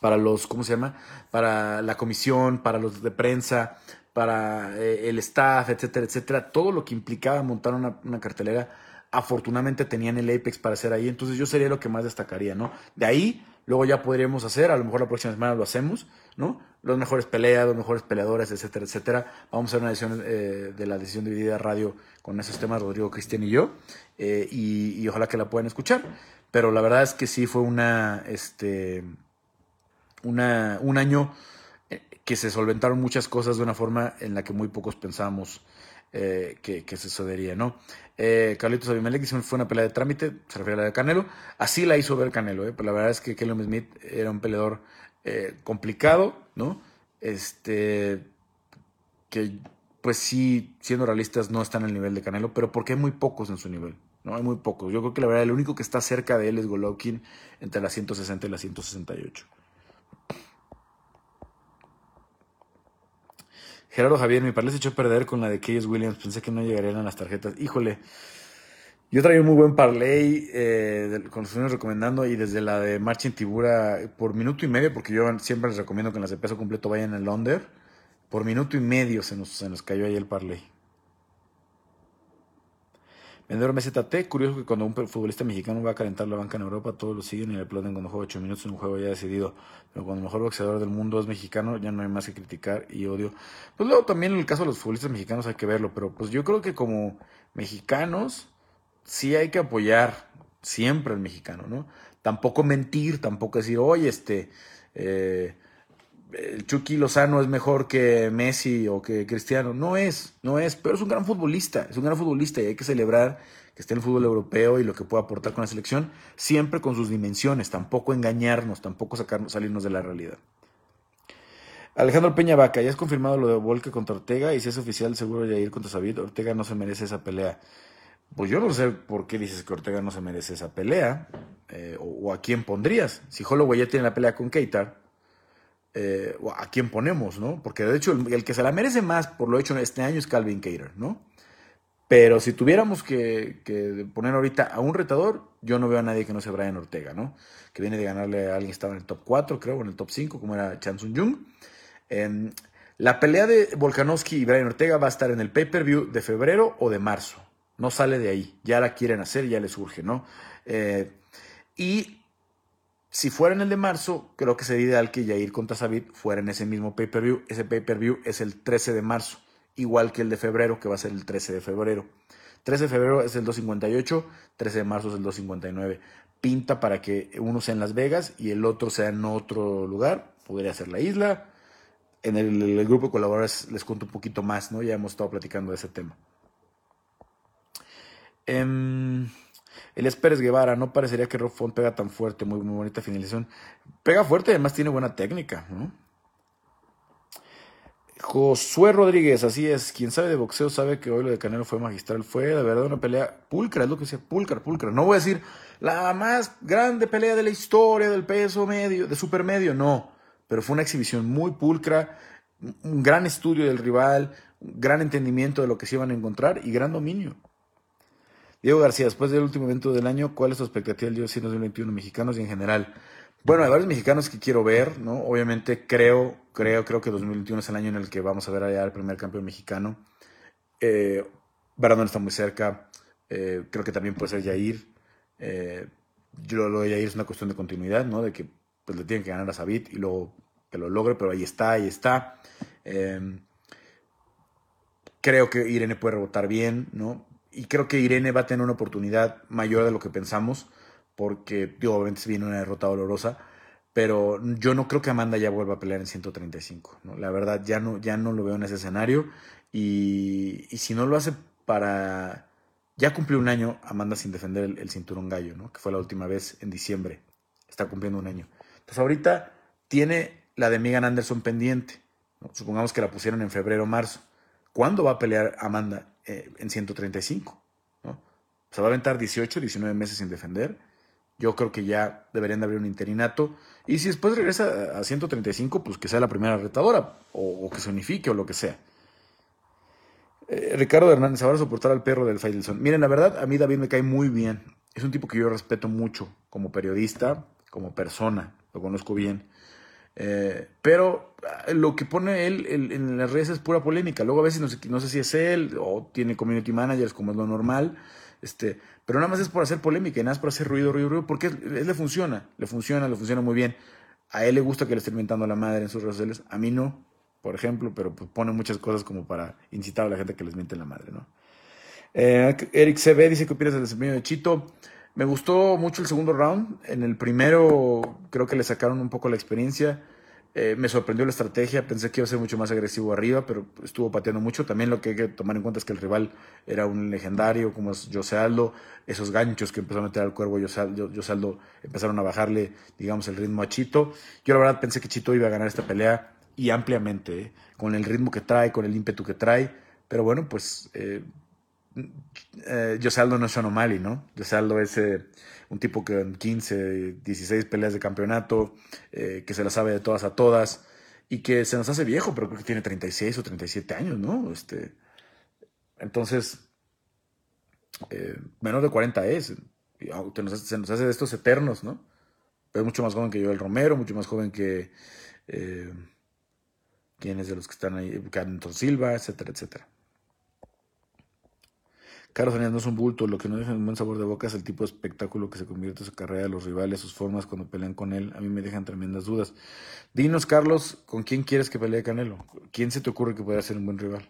para los, ¿cómo se llama? Para la comisión, para los de prensa, para eh, el staff, etcétera, etcétera. Todo lo que implicaba montar una, una, cartelera, afortunadamente tenían el Apex para hacer ahí. Entonces yo sería lo que más destacaría, ¿no? De ahí, luego ya podríamos hacer, a lo mejor la próxima semana lo hacemos, ¿no? Los mejores peleas, los mejores peleadores, etcétera, etcétera. Vamos a hacer una edición eh, de la decisión dividida radio con esos temas, Rodrigo, Cristian y yo, eh, y, y, ojalá que la puedan escuchar. Pero la verdad es que sí fue una, este, una, un año que se solventaron muchas cosas de una forma en la que muy pocos pensábamos eh, que, que, sucedería, ¿no? Eh, Carlitos Abimelech dice fue una pelea de trámite, se refiere a la de Canelo. Así la hizo ver Canelo, ¿eh? Pero la verdad es que Kellum Smith era un peleador eh, complicado, ¿no? Este, que pues sí, siendo realistas, no están al nivel de Canelo, pero porque hay muy pocos en su nivel, ¿no? Hay muy pocos. Yo creo que la verdad el único que está cerca de él es Golovkin entre las 160 y las 168. Gerardo Javier, mi padre se echó a perder con la de Keyes Williams. Pensé que no llegarían a las tarjetas. Híjole. Yo traía un muy buen parlay eh, con los estuvimos recomendando y desde la de Marching Tibura por minuto y medio, porque yo siempre les recomiendo que en las de peso completo vayan al under. Por minuto y medio se nos, se nos cayó ahí el parlay. Vendedor MZT, curioso que cuando un futbolista mexicano va a calentar la banca en Europa, todos lo siguen y le aplauden cuando juega 8 minutos en un juego ya decidido. Pero cuando el mejor boxeador del mundo es mexicano, ya no hay más que criticar y odio. Pues luego también en el caso de los futbolistas mexicanos hay que verlo, pero pues yo creo que como mexicanos sí hay que apoyar siempre al mexicano, ¿no? Tampoco mentir, tampoco decir, oye, este, eh, el Chucky Lozano es mejor que Messi o que Cristiano. No es, no es, pero es un gran futbolista, es un gran futbolista y hay que celebrar que esté en el fútbol europeo y lo que pueda aportar con la selección, siempre con sus dimensiones, tampoco engañarnos, tampoco sacarnos, salirnos de la realidad. Alejandro Peña Vaca, ya es confirmado lo de Volque contra Ortega y si es oficial seguro de ir contra Sabid, Ortega no se merece esa pelea. Pues yo no sé por qué dices que Ortega no se merece esa pelea, eh, o, a quién pondrías. Si Holloway ya tiene la pelea con Keitar, eh, a quién ponemos, ¿no? Porque de hecho el, que se la merece más por lo hecho este año es Calvin Cater, ¿no? Pero si tuviéramos que, poner ahorita a un retador, yo no veo a nadie que no sea Brian Ortega, ¿no? Que viene de ganarle a alguien que estaba en el top 4, creo, o en el top 5, como era Chan Sung Jung. La pelea de Volkanovski y Brian Ortega va a estar en el pay-per-view de febrero o de marzo. No sale de ahí. Ya la quieren hacer, ya les urge, ¿no? Eh, y si fuera en el de marzo, creo que sería ideal que Jair contra Sabit fuera en ese mismo pay-per-view. Ese pay-per-view es el 13 de marzo, igual que el de febrero, que va a ser el 13 de febrero. 13 de febrero es el 258, 13 de marzo es el 259. Pinta para que uno sea en Las Vegas y el otro sea en otro lugar. Podría ser la isla. En el, grupo de colaboradores les cuento un poquito más, ¿no? Ya hemos estado platicando de ese tema. Eh, el Pérez Guevara, no parecería que Rob Font pega tan fuerte, muy, muy bonita finalización. Pega fuerte, además tiene buena técnica. Josué Rodríguez, así es, quien sabe de boxeo sabe que hoy lo de Canelo fue magistral, fue de verdad una pelea pulcra, es lo que decía, pulcra, pulcra. No voy a decir la más grande pelea de la historia del peso medio, de super medio, no, pero fue una exhibición muy pulcra, un gran estudio del rival, un gran entendimiento de lo que se iban a encontrar y gran dominio. Diego García, después del último evento del año, ¿cuál es tu expectativa del UFC 2021 mexicanos y en general? Bueno, hay varios mexicanos que quiero ver, ¿no? Obviamente creo, creo, creo que 2021 es el año en el que vamos a ver allá al primer campeón mexicano. Eh, Brandon está muy cerca. Eh, creo que también puede ser Yair. Eh, yo lo de Yair es una cuestión de continuidad, ¿no? De que pues, le tienen que ganar a Sabit y luego que lo logre, pero ahí está, ahí está. Eh, creo que Irene puede rebotar bien, ¿no? Y creo que Irene va a tener una oportunidad mayor de lo que pensamos, porque digo, obviamente viene una derrota dolorosa, pero yo no creo que Amanda ya vuelva a pelear en 135. ¿no? La verdad, ya no, ya no lo veo en ese escenario. Y, y si no lo hace para... Ya cumplió un año Amanda sin defender el, cinturón gallo, ¿no? que fue la última vez en diciembre. está cumpliendo un año. Entonces ahorita tiene la de Megan Anderson pendiente. Supongamos que la pusieron en febrero o marzo. ¿Cuándo va a pelear Amanda eh, en 135? ¿no? Se va a aventar 18, 19 meses sin defender. Yo creo que ya deberían de abrir un interinato. Y si después regresa a 135, pues que sea la primera retadora. O, que se unifique o lo que sea. Eh, Ricardo Hernández, ahora soportar al perro del Faitelson. Miren, la verdad, a mí David me cae muy bien. Es un tipo que yo respeto mucho como periodista, como persona. Lo conozco bien. Eh, pero ah, lo que pone él en, las redes es pura polémica. Luego a veces no sé, no sé, si es él o tiene community managers como es lo normal. Este, pero nada más es por hacer polémica y nada más por hacer ruido, ruido, ruido, porque él, le funciona, le funciona, le funciona muy bien. A él le gusta que le estén inventando a la madre en sus redes sociales, a mí no, por ejemplo, pero pues pone muchas cosas como para incitar a la gente a que les miente la madre, ¿no? Eh, Eric CB dice que opinas del desempeño de Chito. Me gustó mucho el segundo round. En el primero creo que le sacaron un poco la experiencia. Eh, me sorprendió la estrategia, pensé que iba a ser mucho más agresivo arriba, pero estuvo pateando mucho. También lo que hay que tomar en cuenta es que el rival era un legendario, como es José Aldo. Esos ganchos que empezó a meter al cuervo José Aldo, empezaron a bajarle, digamos, el ritmo a Chito. Yo la verdad pensé que Chito iba a ganar esta pelea y ampliamente, ¿eh? con el ritmo que trae, con el ímpetu que trae. Pero bueno, pues eh, eh, Josaldo no es O'Malley, ¿no? Josaldo es eh, un tipo que en 15, 16 peleas de campeonato, eh, que se la sabe de todas a todas y que se nos hace viejo, pero creo que tiene 36 o 37 años, ¿no? Este, entonces, eh, menos de 40 es, se nos hace de estos eternos, ¿no? Pero es mucho más joven que yo, el Romero, mucho más joven que eh, quienes de los que están ahí, Canton Silva, etcétera, etcétera. Carlos Arias no es un bulto, lo que no deja un buen sabor de boca es el tipo de espectáculo que se convierte en su carrera, los rivales, sus formas cuando pelean con él. A mí me dejan tremendas dudas. Dinos, Carlos, ¿con quién quieres que pelee Canelo? ¿Quién se te ocurre que pueda ser un buen rival?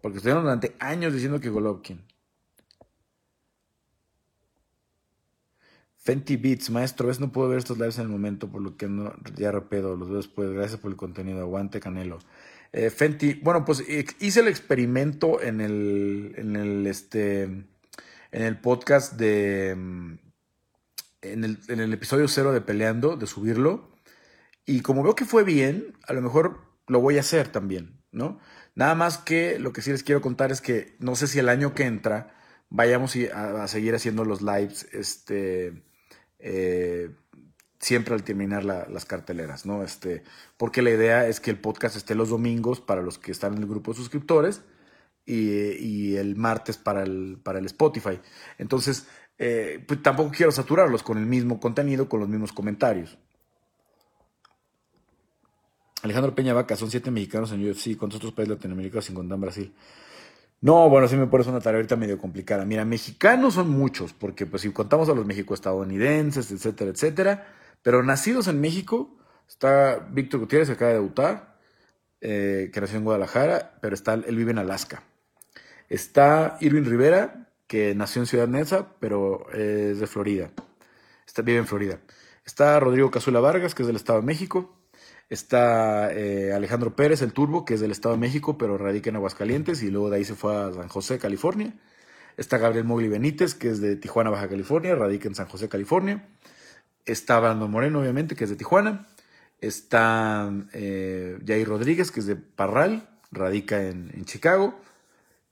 Porque estuvieron durante años diciendo que Golovkin. Fenty Beats, maestro, ves, no puedo ver estos lives en el momento, por lo que no, ya repedo, los veo después. Gracias por el contenido, aguante Canelo. Eh, Fenty, bueno, pues hice el experimento en el, en el, este, en el podcast de, mm, en el, en el episodio cero de Peleando, de subirlo. Y como veo que fue bien, a lo mejor lo voy a hacer también, ¿no? Nada más que lo que sí les quiero contar es que no sé si el año que entra vayamos a, a seguir haciendo los lives, este, eh, siempre al terminar las carteleras, ¿no? Este, porque la idea es que el podcast esté los domingos para los que están en el grupo de suscriptores y, el martes para el, para el Spotify. Entonces, eh, pues tampoco quiero saturarlos con el mismo contenido, con los mismos comentarios. Alejandro Peña Vaca, son siete mexicanos en UFC, ¿cuántos otros países latinoamericanos sin contar Brasil? No, bueno, sí me parece una tarea ahorita medio complicada. Mira, mexicanos son muchos, porque pues si contamos a los mexico-estadounidenses, etcétera, etcétera, pero nacidos en México, está Víctor Gutiérrez, que acaba de debutar, eh, que nació en Guadalajara, pero está, él vive en Alaska. Está Irving Rivera, que nació en Ciudad Neza, pero es de Florida. Está, vive en Florida. Está Rodrigo Cazula Vargas, que es del Estado de México. Está eh, Alejandro Pérez, el Turbo, que es del Estado de México, pero radica en Aguascalientes y luego de ahí se fue a San José, California. Está Gabriel Mogli Benítez, que es de Tijuana, Baja California, radica en San José, California. Está Brando Moreno, obviamente, que es de Tijuana. Está eh, Rodríguez, que es de Parral, radica en, Chicago.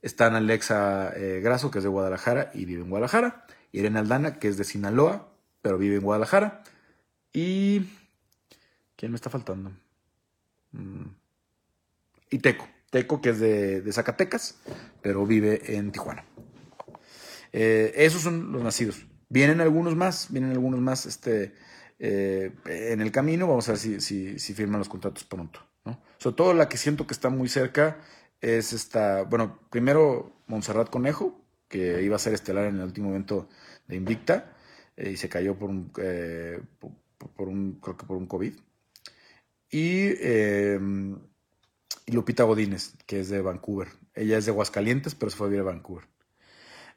Está Alexa eh, Graso, que es de Guadalajara y vive en Guadalajara. Irene Aldana, que es de Sinaloa, pero vive en Guadalajara. Y. ¿Quién me está faltando? Mm, y Teco. Teco, que es de, Zacatecas, pero vive en Tijuana. Eh, esos son los nacidos. Vienen algunos más, vienen algunos más este, eh, en el camino. Vamos a ver si, si, firman los contratos pronto. ¿no? Sobre todo la que siento que está muy cerca es esta, bueno, primero Montserrat Conejo, que iba a ser estelar en el último evento de Invicta eh, y se cayó por un, eh, por, un, creo que por un COVID. Y, Lupita Godínez, que es de Vancouver. Ella es de Aguascalientes, pero se fue a vivir a Vancouver.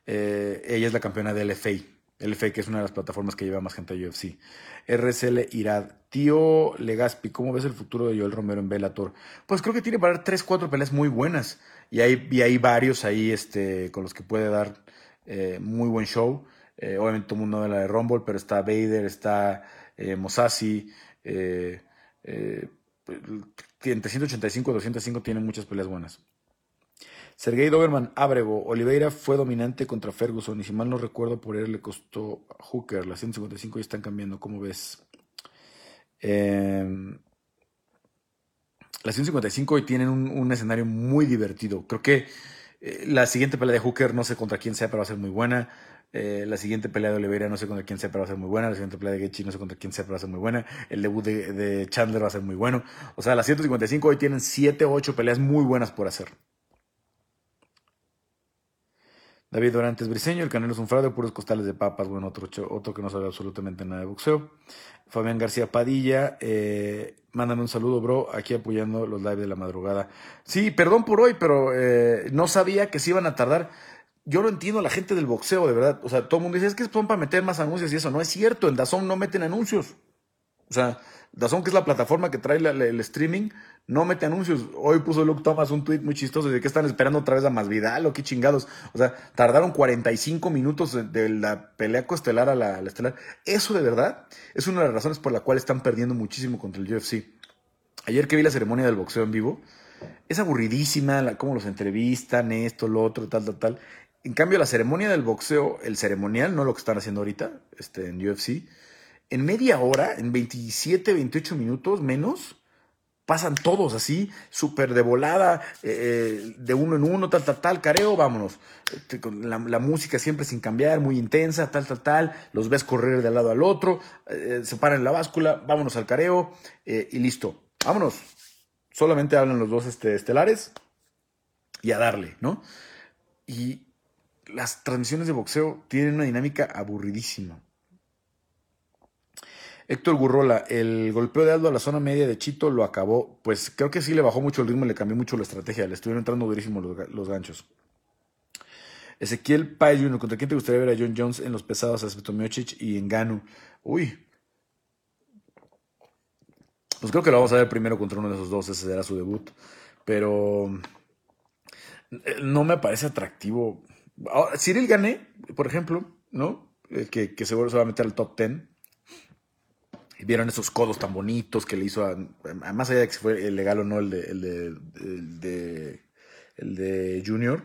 ella es la campeona del LFA, el que es una de las plataformas que lleva más gente a UFC. RSL Irad. Tío Legaspi, ¿cómo ves el futuro de Joel Romero en Bellator? Pues creo que tiene para dar 3, 4 peleas muy buenas. Y hay, y hay varios ahí este, con los que puede dar eh, muy buen show. Eh, obviamente todo el mundo de la de Rumble, pero está Vader, está eh, Mosasi, eh, eh, entre 185 y 205 tienen muchas peleas buenas. Sergei Doberman, Abrego, Oliveira fue dominante contra Ferguson y si mal no recuerdo por él le costó a Hooker, las 155 ya están cambiando, ¿cómo ves? Eh, las 155 hoy tienen un, escenario muy divertido. Creo que eh, la siguiente pelea de Hooker, no sé contra quién sea, pero va a ser muy buena. Eh, la siguiente pelea de Oliveira, no sé contra quién sea, pero va a ser muy buena. La siguiente pelea de Gaethje, no sé contra quién sea, pero va a ser muy buena. El debut de, Chandler va a ser muy bueno. O sea, las 155 hoy tienen 7 o 8 peleas muy buenas por hacer. David Dorantes Briseño, el Canelo es un fraude, puros costales de papas, bueno, otro, otro que no sabe absolutamente nada de boxeo. Fabián García Padilla, eh, mándame un saludo, bro, aquí apoyando los lives de la madrugada. Sí, perdón por hoy, pero eh, no sabía que se iban a tardar. Yo lo entiendo, la gente del boxeo, de verdad. O sea, todo el mundo dice, es que es para meter más anuncios y eso. No es cierto, en Dazón no meten anuncios. O sea, Dazón, que es la plataforma que trae el streaming, no mete anuncios. Hoy puso Luke Thomas un tweet muy chistoso de que están esperando otra vez a Masvidal o qué chingados. O sea, tardaron 45 minutos de, la pelea coestelar a la, estelar. Eso de verdad es una de las razones por la cual están perdiendo muchísimo contra el UFC. Ayer que vi la ceremonia del boxeo en vivo, es aburridísima, la, cómo los entrevistan, esto, lo otro, tal, tal, tal. En cambio, la ceremonia del boxeo, el ceremonial, no lo que están haciendo ahorita este, en UFC, en media hora, en 27, 28 minutos menos, pasan todos así, súper de volada, eh, eh, de uno en uno, tal, tal, tal, careo, vámonos. Este, la, música siempre sin cambiar, muy intensa, tal, tal, tal, los ves correr de lado al otro, eh, se paran la báscula, vámonos al careo y listo, vámonos. Solamente hablan los dos este, estelares y a darle, ¿no? Y las transmisiones de boxeo tienen una dinámica aburridísima. Héctor Gurrola, el golpeo de Aldo a la zona media de Chito lo acabó. Pues creo que sí le bajó mucho el ritmo le cambió mucho la estrategia. Le estuvieron entrando durísimos los, ganchos. Ezequiel Pai Jr., ¿contra quién te gustaría ver a John Jones en los pesados a Miocic y en Ganu? Uy. Pues creo que lo vamos a ver primero contra uno de esos dos. Ese será su debut. Pero eh, no me parece atractivo. Ahora, Cyril Gané, por ejemplo, ¿no? Que, que seguro se va a meter al top 10 vieron esos codos tan bonitos que le hizo a, más allá de que fue legal o no el de, el de, el de, el de Junior,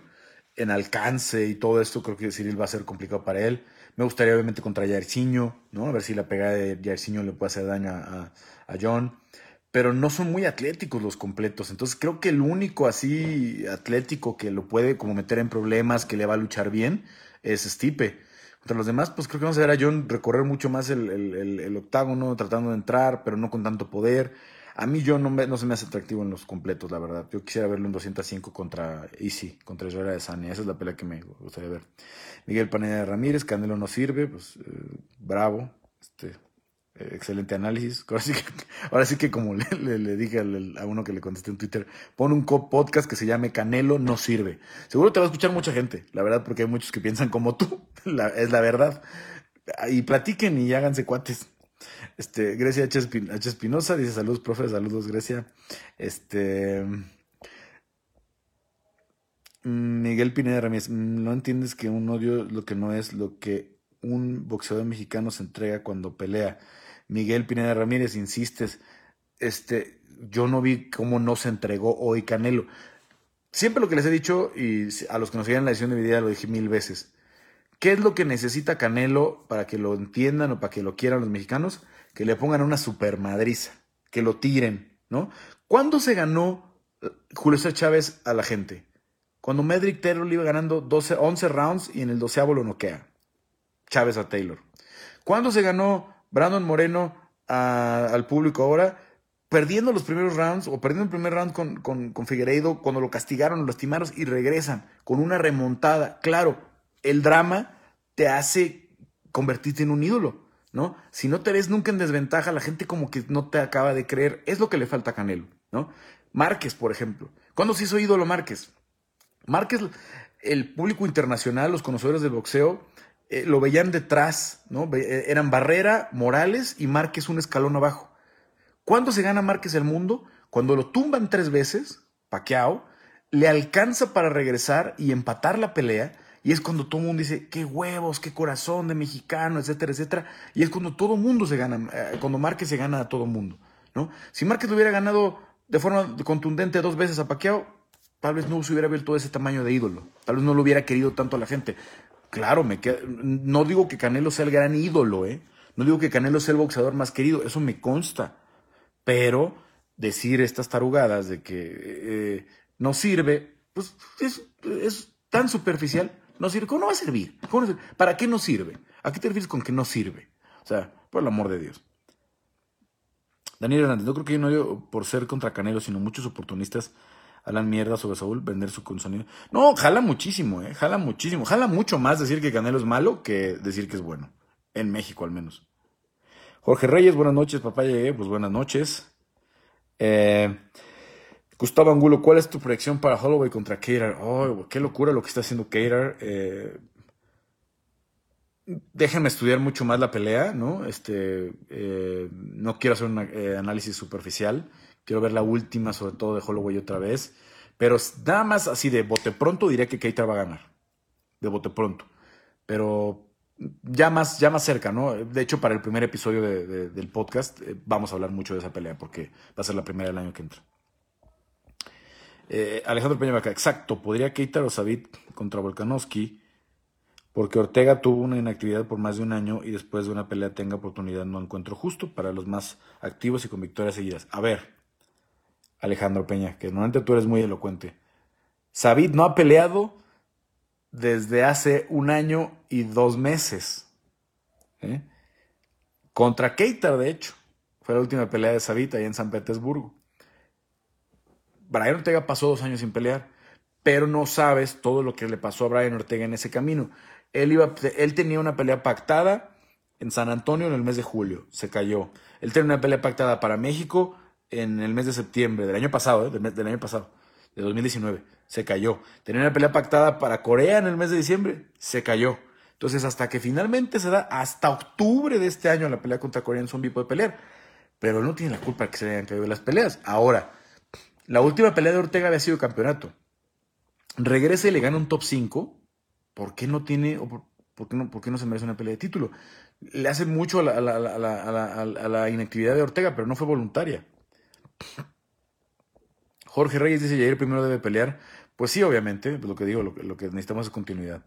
en alcance y todo esto, creo que Cyril va a ser complicado para él. Me gustaría obviamente contra Jairzinho, ¿no? A ver si la pegada de Jairzinho le puede hacer daño a, a, John. Pero no son muy atléticos los completos. Entonces creo que el único así atlético que lo puede como meter en problemas, que le va a luchar bien, es Stipe. Contra los demás, pues creo que vamos a ver a John recorrer mucho más el, octágono, tratando de entrar, pero no con tanto poder. A mí John no, no se me hace atractivo en los completos, la verdad. Yo quisiera verlo en 205 contra Easy, contra Israel de Sani. Esa es la pelea que me gustaría ver. Miguel Paneda Ramírez, Canelo no sirve, pues eh, bravo. Este, excelente análisis. Ahora sí que, ahora sí que como le, dije a uno que le contesté en Twitter, pon un podcast que se llame Canelo no sirve. Seguro te va a escuchar mucha gente, la verdad, porque hay muchos que piensan como tú, es la verdad. Y platiquen y háganse cuates. Este, Grecia H. Espinosa dice saludos, profe, saludos, Grecia. Este. Miguel Pineda Ramírez, no entiendes que un odio lo que no es lo que un boxeador mexicano se entrega cuando pelea. Miguel Pineda Ramírez, insistes, este, yo no vi cómo no se entregó hoy Canelo. Siempre lo que les he dicho, y a los que nos siguen en la edición de mi día lo dije mil veces. ¿Qué es lo que necesita Canelo para que lo entiendan o para que lo quieran los mexicanos? Que le pongan una supermadriza, que lo tiren, ¿no? ¿Cuándo se ganó eh, Julio César Chávez a la gente? Cuando Medrick Taylor le iba ganando 12, 11 rounds y en el doceavo lo noquea. Chávez a Taylor. ¿Cuándo se ganó Brandon Moreno al público ahora, perdiendo los primeros rounds o perdiendo el primer round con, con, Figueiredo cuando lo castigaron, lo lastimaron y regresan con una remontada. Claro, el drama te hace convertirte en un ídolo, ¿no? Si no te ves nunca en desventaja, la gente como que no te acaba de creer. Es lo que le falta a Canelo, ¿no? Márquez, por ejemplo. ¿Cuándo se hizo ídolo Márquez? Márquez, el público internacional, los conocedores del boxeo, eh, lo veían detrás, ¿no? Eh, eran Barrera, Morales y Márquez un escalón abajo. ¿Cuándo se gana Márquez el mundo? Cuando lo tumban tres veces, Paquiao, le alcanza para regresar y empatar la pelea Y es cuando todo el mundo dice, qué huevos, qué corazón de mexicano, etcétera, etcétera. Y es cuando todo mundo se gana, eh, cuando Márquez se gana a todo mundo, ¿no? Si Márquez hubiera ganado de forma contundente dos veces a Paquiao, tal vez no se hubiera visto ese tamaño de ídolo. Tal vez no lo hubiera querido tanto a la gente. Claro, me no digo que Canelo sea el gran ídolo, ¿eh? No digo que Canelo sea el boxeador más querido, eso me consta. Pero decir estas tarugadas de que eh, no sirve, pues es, tan superficial. No sirve. ¿Cómo no va a servir? ¿Para qué no sirve? ¿A qué te refieres con que no sirve? O sea, por el amor de Dios. Daniel Hernández, no creo que yo no por ser contra Canelo, sino muchos oportunistas hablan mierda sobre Saúl, vender su contenido. No, jala muchísimo, ¿eh? Jala muchísimo. Jala mucho más decir que Canelo es malo que decir que es bueno. En México, al menos. Jorge Reyes, buenas noches, papá. Llegué, pues buenas noches. Eh, Gustavo Angulo, ¿cuál es tu proyección para Holloway contra Cater? Oh, qué locura lo que está haciendo Cater. Eh, déjenme estudiar mucho más la pelea, ¿no? Este, eh, no quiero hacer un eh, análisis superficial. Quiero ver la última, sobre todo de Holloway otra vez. Pero nada más así de bote pronto diría que Keita va a ganar. De bote pronto. Pero ya más, ya más cerca, ¿no? De hecho, para el primer episodio del podcast vamos a hablar mucho de esa pelea porque va a ser la primera del año que entra. Eh, Alejandro Peña Vaca, exacto, podría Keita o Sabit contra Volkanovski, porque Ortega tuvo una inactividad por más de un año y después de una pelea tenga oportunidad, no encuentro justo para los más activos y con victorias seguidas. A ver, Alejandro Peña, que normalmente tú eres muy elocuente. Sabit no ha peleado desde hace un año y dos meses. ¿eh? Contra Keita, de hecho. Fue la última pelea de Sabit ahí en San Petersburgo. Brian Ortega pasó dos años sin pelear, pero no sabes todo lo que le pasó a Brian Ortega en ese camino. Él, iba, él tenía una pelea pactada en San Antonio en el mes de julio, se cayó. Él tenía una pelea pactada para México en el mes de septiembre del año pasado, ¿eh? del, año pasado, de 2019, se cayó. Tenía una pelea pactada para Corea en el mes de diciembre, se cayó. Entonces, hasta que finalmente se da, hasta octubre de este año, la pelea contra Corea en Zombie puede pelear. Pero no tiene la culpa que se le hayan caído las peleas. Ahora, la última pelea de Ortega había sido campeonato. Regresa y le gana un top 5. ¿Por qué no tiene, por, qué no, por qué no se merece una pelea de título? Le hace mucho a la, inactividad de Ortega, pero no fue voluntaria. Jorge Reyes dice, Jair primero debe pelear. Pues sí, obviamente, lo que digo, lo, que necesitamos es continuidad.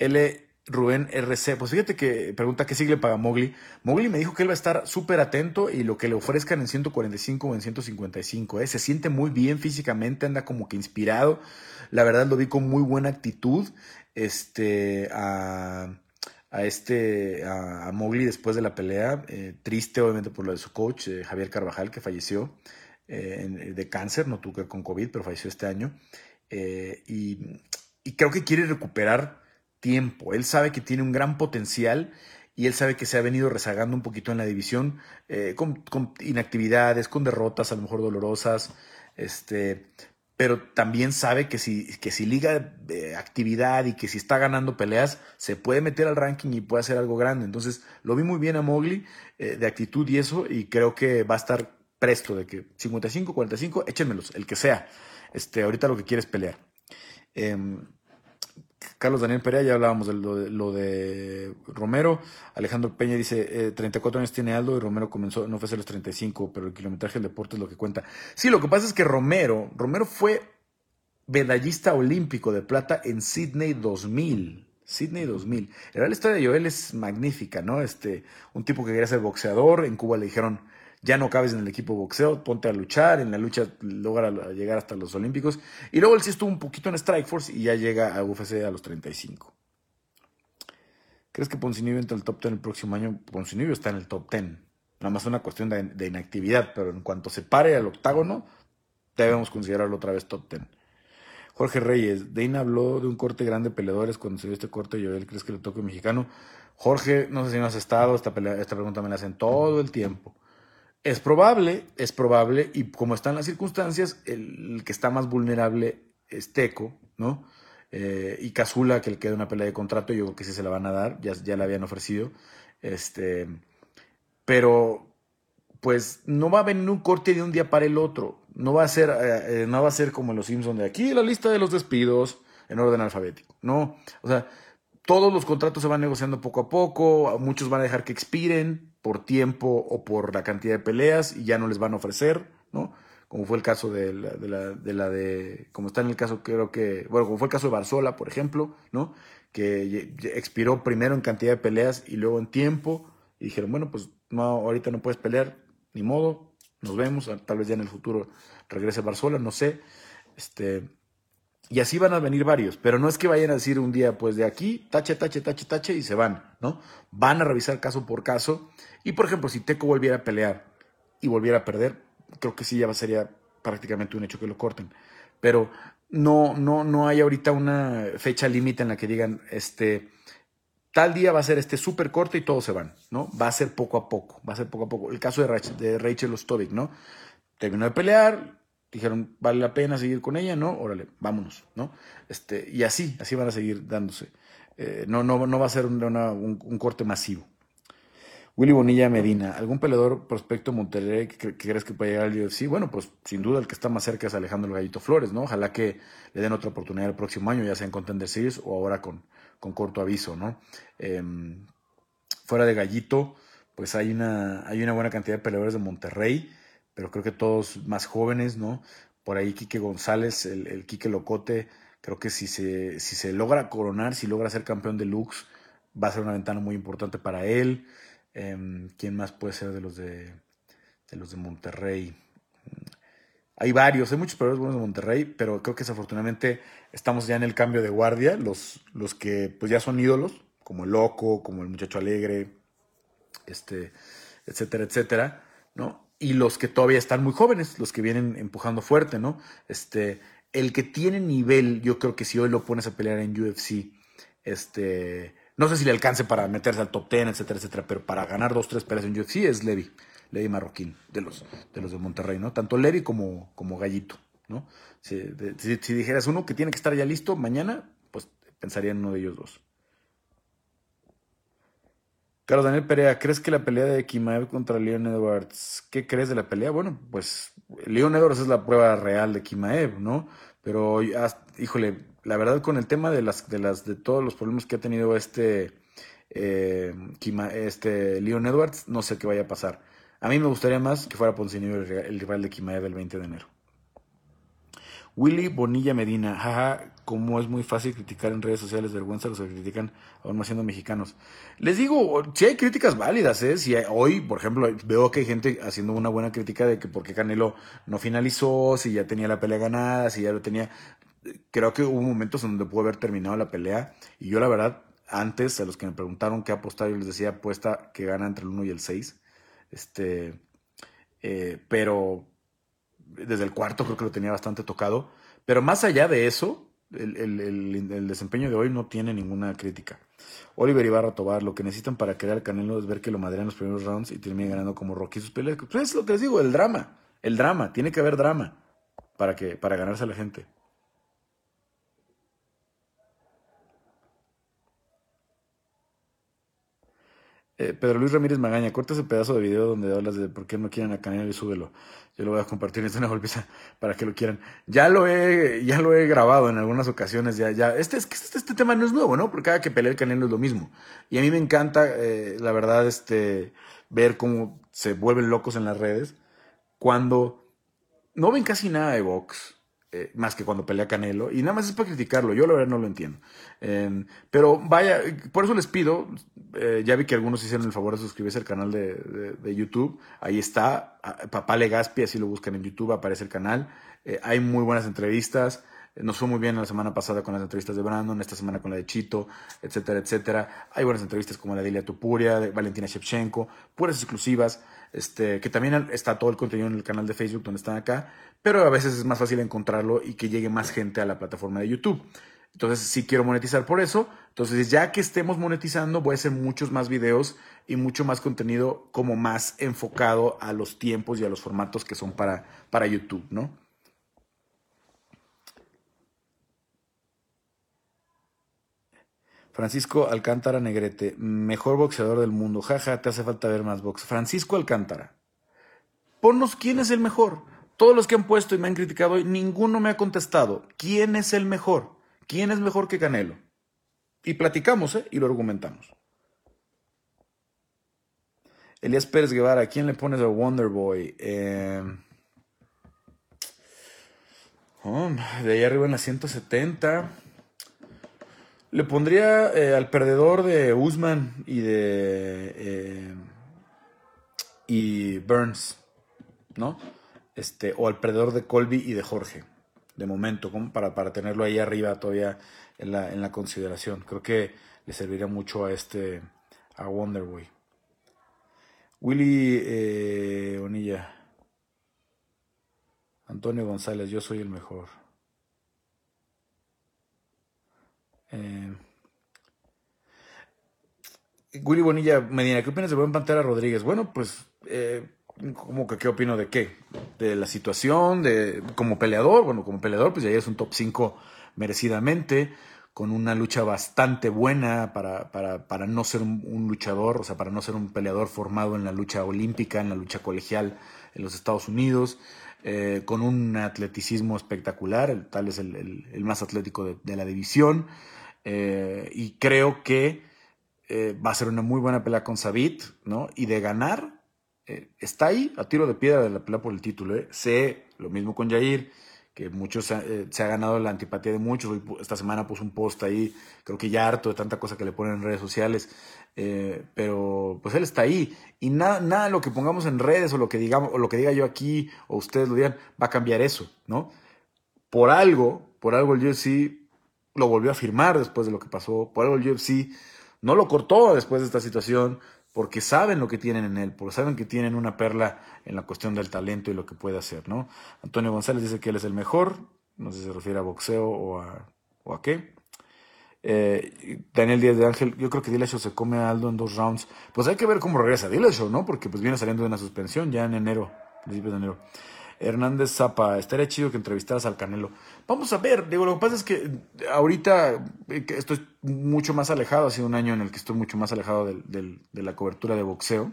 L. Rubén RC, pues fíjate que pregunta qué sigue para Mowgli. Mowgli me dijo que él va a estar súper atento y lo que le ofrezcan en 145 o en 155. ¿eh? Se siente muy bien físicamente, anda como que inspirado. La verdad lo vi con muy buena actitud. Este, a, este, a, Mowgli después de la pelea. Eh, triste obviamente por lo de su coach, eh, Javier Carvajal, que falleció eh, de cáncer, no tuvo que ver con COVID, pero falleció este año. y, y creo que quiere recuperar tiempo. Él sabe que tiene un gran potencial y él sabe que se ha venido rezagando un poquito en la división eh, con, inactividades, con derrotas a lo mejor dolorosas, este, pero también sabe que si, que si liga actividad y que si está ganando peleas, se puede meter al ranking y puede hacer algo grande. Entonces lo vi muy bien a Mowgli eh, de actitud y eso, y creo que va a estar presto de que 55, 45, échenmelos, el que sea. Este, ahorita lo que quiere es pelear. Em, Carlos Daniel Perea, ya hablábamos de lo, de Romero. Alejandro Peña dice, 34 eh, años tiene Aldo y Romero comenzó, no fue a los 35, pero el kilometraje del deporte es lo que cuenta. Sí, lo que pasa es que Romero, Romero fue medallista olímpico de plata en Sydney 2000. Sydney 2000. La historia de Joel es magnífica, ¿no? Este, un tipo que quería ser boxeador, en Cuba le dijeron, ya no cabes en el equipo boxeo, ponte a luchar, en la lucha logra llegar hasta los Olímpicos. Y luego él sí estuvo un poquito en Strike Force y ya llega a UFC a los 35. ¿Crees que Poncinibio entra el top 10 el próximo año? Poncinibio está en el top 10. Nada más una cuestión de, inactividad, pero en cuanto se pare al octágono, debemos considerarlo otra vez top 10. Jorge Reyes, Deina habló de un corte grande de peleadores cuando se dio este corte y él crees que le toque mexicano. Jorge, no sé si no has estado, esta, esta pregunta me la hacen todo el tiempo. Es probable, es probable, y como están las circunstancias, el, que está más vulnerable es Teco, ¿no? Eh, y Cazula, que le queda una pelea de contrato, yo creo que sí se la van a dar, ya, ya la habían ofrecido. Este, pero, pues, no va a venir un corte de un día para el otro. No va a ser, eh, eh, no va a ser como los Simpsons de aquí, la lista de los despidos. en orden alfabético. No, o sea, todos los contratos se van negociando poco a poco, muchos van a dejar que expiren por tiempo o por la cantidad de peleas y ya no les van a ofrecer, ¿no? Como fue el caso de la de, la, de, la de como está en el caso, creo que, bueno, como fue el caso de Barzola, por ejemplo, ¿no? Que expiró primero en cantidad de peleas y luego en tiempo y dijeron, bueno, pues no, ahorita no puedes pelear, ni modo, nos vemos, tal vez ya en el futuro regrese Barzola, no sé, este, y así van a venir varios, pero no es que vayan a decir un día, pues de aquí, tache, tache, tache, tache, y se van, ¿no? Van a revisar caso por caso. Y por ejemplo, si Teco volviera a pelear y volviera a perder, creo que sí ya sería prácticamente un hecho que lo corten. Pero no, no, no hay ahorita una fecha límite en la que digan, este, tal día va a ser este súper corte y todos se van, ¿no? Va a ser poco a poco, va a ser poco a poco. El caso de Rachel, de Rachel Ostovic, ¿no? Terminó de pelear, dijeron, vale la pena seguir con ella, ¿no? Órale, vámonos, ¿no? Este, y así, así van a seguir dándose. Eh, no, no, no va a ser un, corte masivo. Willy Bonilla Medina, ¿algún peleador prospecto Monterrey que, crees que pueda llegar al UFC? Bueno, pues sin duda el que está más cerca es Alejandro Gallito Flores, ¿no? Ojalá que le den otra oportunidad el próximo año, ya sea en Contender Series o ahora con, con corto aviso, ¿no? Em, fuera de Gallito, pues hay una, hay una buena cantidad de peleadores de Monterrey pero creo que todos más jóvenes, ¿no? Por ahí Quique González, el, el Quique Locote, creo que si se, si se logra coronar, si logra ser campeón de Lux, va a ser una ventana muy importante para él. Em, ¿Quién más puede ser de los de, de los de Monterrey? Hay varios, hay muchos peleadores buenos de Monterrey, pero creo que desafortunadamente estamos ya en el cambio de guardia, los, los que pues ya son ídolos, como el Loco, como el Muchacho Alegre, este, etcétera, etcétera, ¿no? Y los que todavía están muy jóvenes, los que vienen empujando fuerte, ¿no? Este, el que tiene nivel, yo creo que si hoy lo pones a pelear en UFC, este, no sé si le alcance para meterse al top 10, etcétera, etcétera, pero para ganar dos, tres peleas en UFC es Levi, Levi Marroquín, de los de, los de Monterrey, ¿no? Tanto Levi como, como Gallito, ¿no? Si, si dijeras uno que tiene que estar ya listo mañana, pues pensaría en uno de ellos dos. Carlos Daniel Perea, ¿crees que la pelea de Kimaev contra Leon Edwards, qué crees de la pelea? Bueno, pues Leon Edwards es la prueba real de Kimaev, ¿no? Pero, híjole, la verdad con el tema de las, de las, de todos los problemas que ha tenido este, eh, este Leon Edwards, no sé qué vaya a pasar. A mí me gustaría más que fuera Poncinibio el rival de Kimaev el 20 de enero. Willy Bonilla Medina, jaja, como es muy fácil criticar en redes sociales, vergüenza los que critican aún más siendo mexicanos. Les digo, si hay críticas válidas, ¿eh? Si hoy, por ejemplo, veo que hay gente haciendo una buena crítica de que por qué Canelo no finalizó, si ya tenía la pelea ganada, si ya lo tenía. Creo que hubo momentos en donde pudo haber terminado la pelea y yo la verdad, antes, a los que me preguntaron qué apostar, yo les decía apuesta que gana entre el 1 y el 6. Este, eh, pero desde el cuarto creo que lo tenía bastante tocado. Pero más allá de eso, el, desempeño de hoy no tiene ninguna crítica. Oliver Ibarra Tobar, lo que necesitan para crear el Canelo es ver que lo madrean los primeros rounds y termine ganando como Rocky sus peleas. Pues es lo que les digo, el drama. El drama, tiene que haber drama para, que, para ganarse a la gente. Eh, Pedro Luis Ramírez Magaña, corta ese pedazo de video donde hablas de por qué no quieren a Canelo y súbelo. Yo lo voy a compartir en una golpiza para que lo quieran. Ya lo he, ya lo he grabado en algunas ocasiones. Ya, ya. Este, este, este tema no es nuevo, ¿no? Porque cada que pelea el Canelo es lo mismo. Y a mí me encanta, eh, la verdad, este, ver cómo se vuelven locos en las redes cuando no ven casi nada de box eh, más que cuando pelea Canelo, y nada más es para criticarlo, yo la verdad no lo entiendo. Em, pero vaya, por eso les pido, eh, ya vi que algunos hicieron el favor de suscribirse al canal de, YouTube, ahí está, Papá Legaspi, así lo buscan en YouTube, aparece el canal, eh, hay muy buenas entrevistas, nos fue muy bien la semana pasada con las entrevistas de Brandon, esta semana con la de Chito, etcétera, etcétera. Hay buenas entrevistas como la de Ilia Tupuria, de Valentina Shevchenko, puras exclusivas, este, que también está todo el contenido en el canal de Facebook donde están acá, pero a veces es más fácil encontrarlo y que llegue más gente a la plataforma de YouTube. Entonces, sí quiero monetizar por eso. Entonces, ya que estemos monetizando, voy a hacer muchos más videos y mucho más contenido como más enfocado a los tiempos y a los formatos que son para, para YouTube, ¿no? Francisco Alcántara Negrete, mejor boxeador del mundo. Jaja, te hace falta ver más box. Francisco Alcántara. Ponnos quién es el mejor. Todos los que han puesto y me han criticado hoy, ninguno me ha contestado. ¿Quién es el mejor? ¿Quién es mejor que Canelo? Y platicamos, ¿eh? Y lo argumentamos. Elías Pérez Guevara, ¿quién le pones a Wonder Boy? Eh, oh, de ahí arriba en la 170. Le pondría eh, al perdedor de Usman y de. Eh, Burns, ¿no? Este, o al perdedor de Colby y de Jorge, de momento, como para, para tenerlo ahí arriba todavía en la, en la consideración. Creo que le serviría mucho a este. a Wonderboy. Willy eh, Onilla. Antonio González, yo soy el mejor. Eh, Willy Bonilla Medina, ¿qué opinas de Buen Pantera Rodríguez? Bueno, pues, eh, ¿cómo que qué opino de qué? De la situación, de como peleador, bueno, como peleador, pues ya es un top 5 merecidamente, con una lucha bastante buena para, para, no ser un, luchador, o sea, para no ser un peleador formado en la lucha olímpica, en la lucha colegial en los Estados Unidos. Eh, con un atleticismo espectacular, tal es el, más atlético de la división. Eh, y creo que eh, va a ser una muy buena pelea con Sabit, ¿no? Y de ganar, eh, está ahí a tiro de piedra de la pelea por el título. Sé lo mismo con Jair, que muchos se ha ganado la antipatía de muchos. esta semana puso un post ahí, creo que ya harto de tanta cosa que le ponen en redes sociales. pero pues él está ahí. Y nada, nada lo que pongamos en redes o lo que digamos, o lo que diga yo aquí, o ustedes lo digan, va a cambiar eso, ¿no? Por algo, por algo el UFC lo volvió a firmar después de lo que pasó. Por algo el UFC no lo cortó después de esta situación porque saben lo que tienen en él, porque saben que tienen una perla en la cuestión del talento y lo que puede hacer, ¿no? Antonio González dice que él es el mejor, no sé si se refiere a boxeo o a, o a qué. Eh, Daniel Díaz de Ángel, yo creo que Dillashaw se come a Aldo en dos rounds. Pues hay que ver cómo regresa Dillashaw, ¿no? Porque pues viene saliendo de una suspensión ya en enero, principios de enero. Hernández Zapa, estaría chido que entrevistaras al Canelo. Vamos a ver, digo, lo que pasa es que ahorita eh, estoy mucho más alejado, ha sido un año en el que estoy mucho más alejado de la cobertura de boxeo.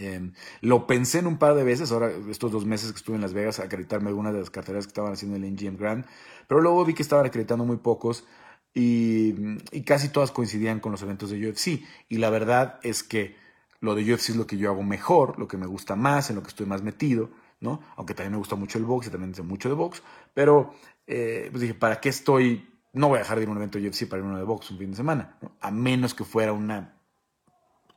Em, lo pensé en un par de veces, ahora estos dos meses que estuve en Las Vegas, a acreditarme algunas de las carteras que estaban haciendo el NGM Grand, pero luego vi que estaban acreditando muy pocos y, y casi todas coincidían con los eventos de UFC. Y la verdad es que lo de UFC es lo que yo hago mejor, lo que me gusta más, en lo que estoy más metido. ¿No? Aunque también me gusta mucho el box y también sé mucho de box, pero eh, pues dije, ¿para qué estoy? No voy a dejar de ir a un evento UFC para ir a uno de box un fin de semana, a menos que fuera una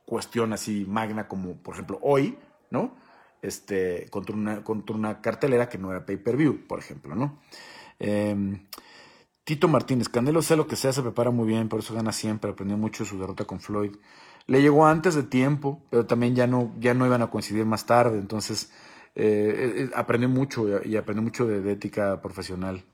cuestión así magna como, por ejemplo, hoy, ¿no? Este, contra una, contra una cartelera que no era pay-per-view, por ejemplo, ¿no? Em, Tito Martínez, Canelo sea lo que sea, se prepara muy bien, por eso gana siempre, aprendió mucho su derrota con Floyd. Le llegó antes de tiempo, pero también ya no, ya no iban a coincidir más tarde, entonces eh, aprendí mucho y aprendí mucho de, ética profesional.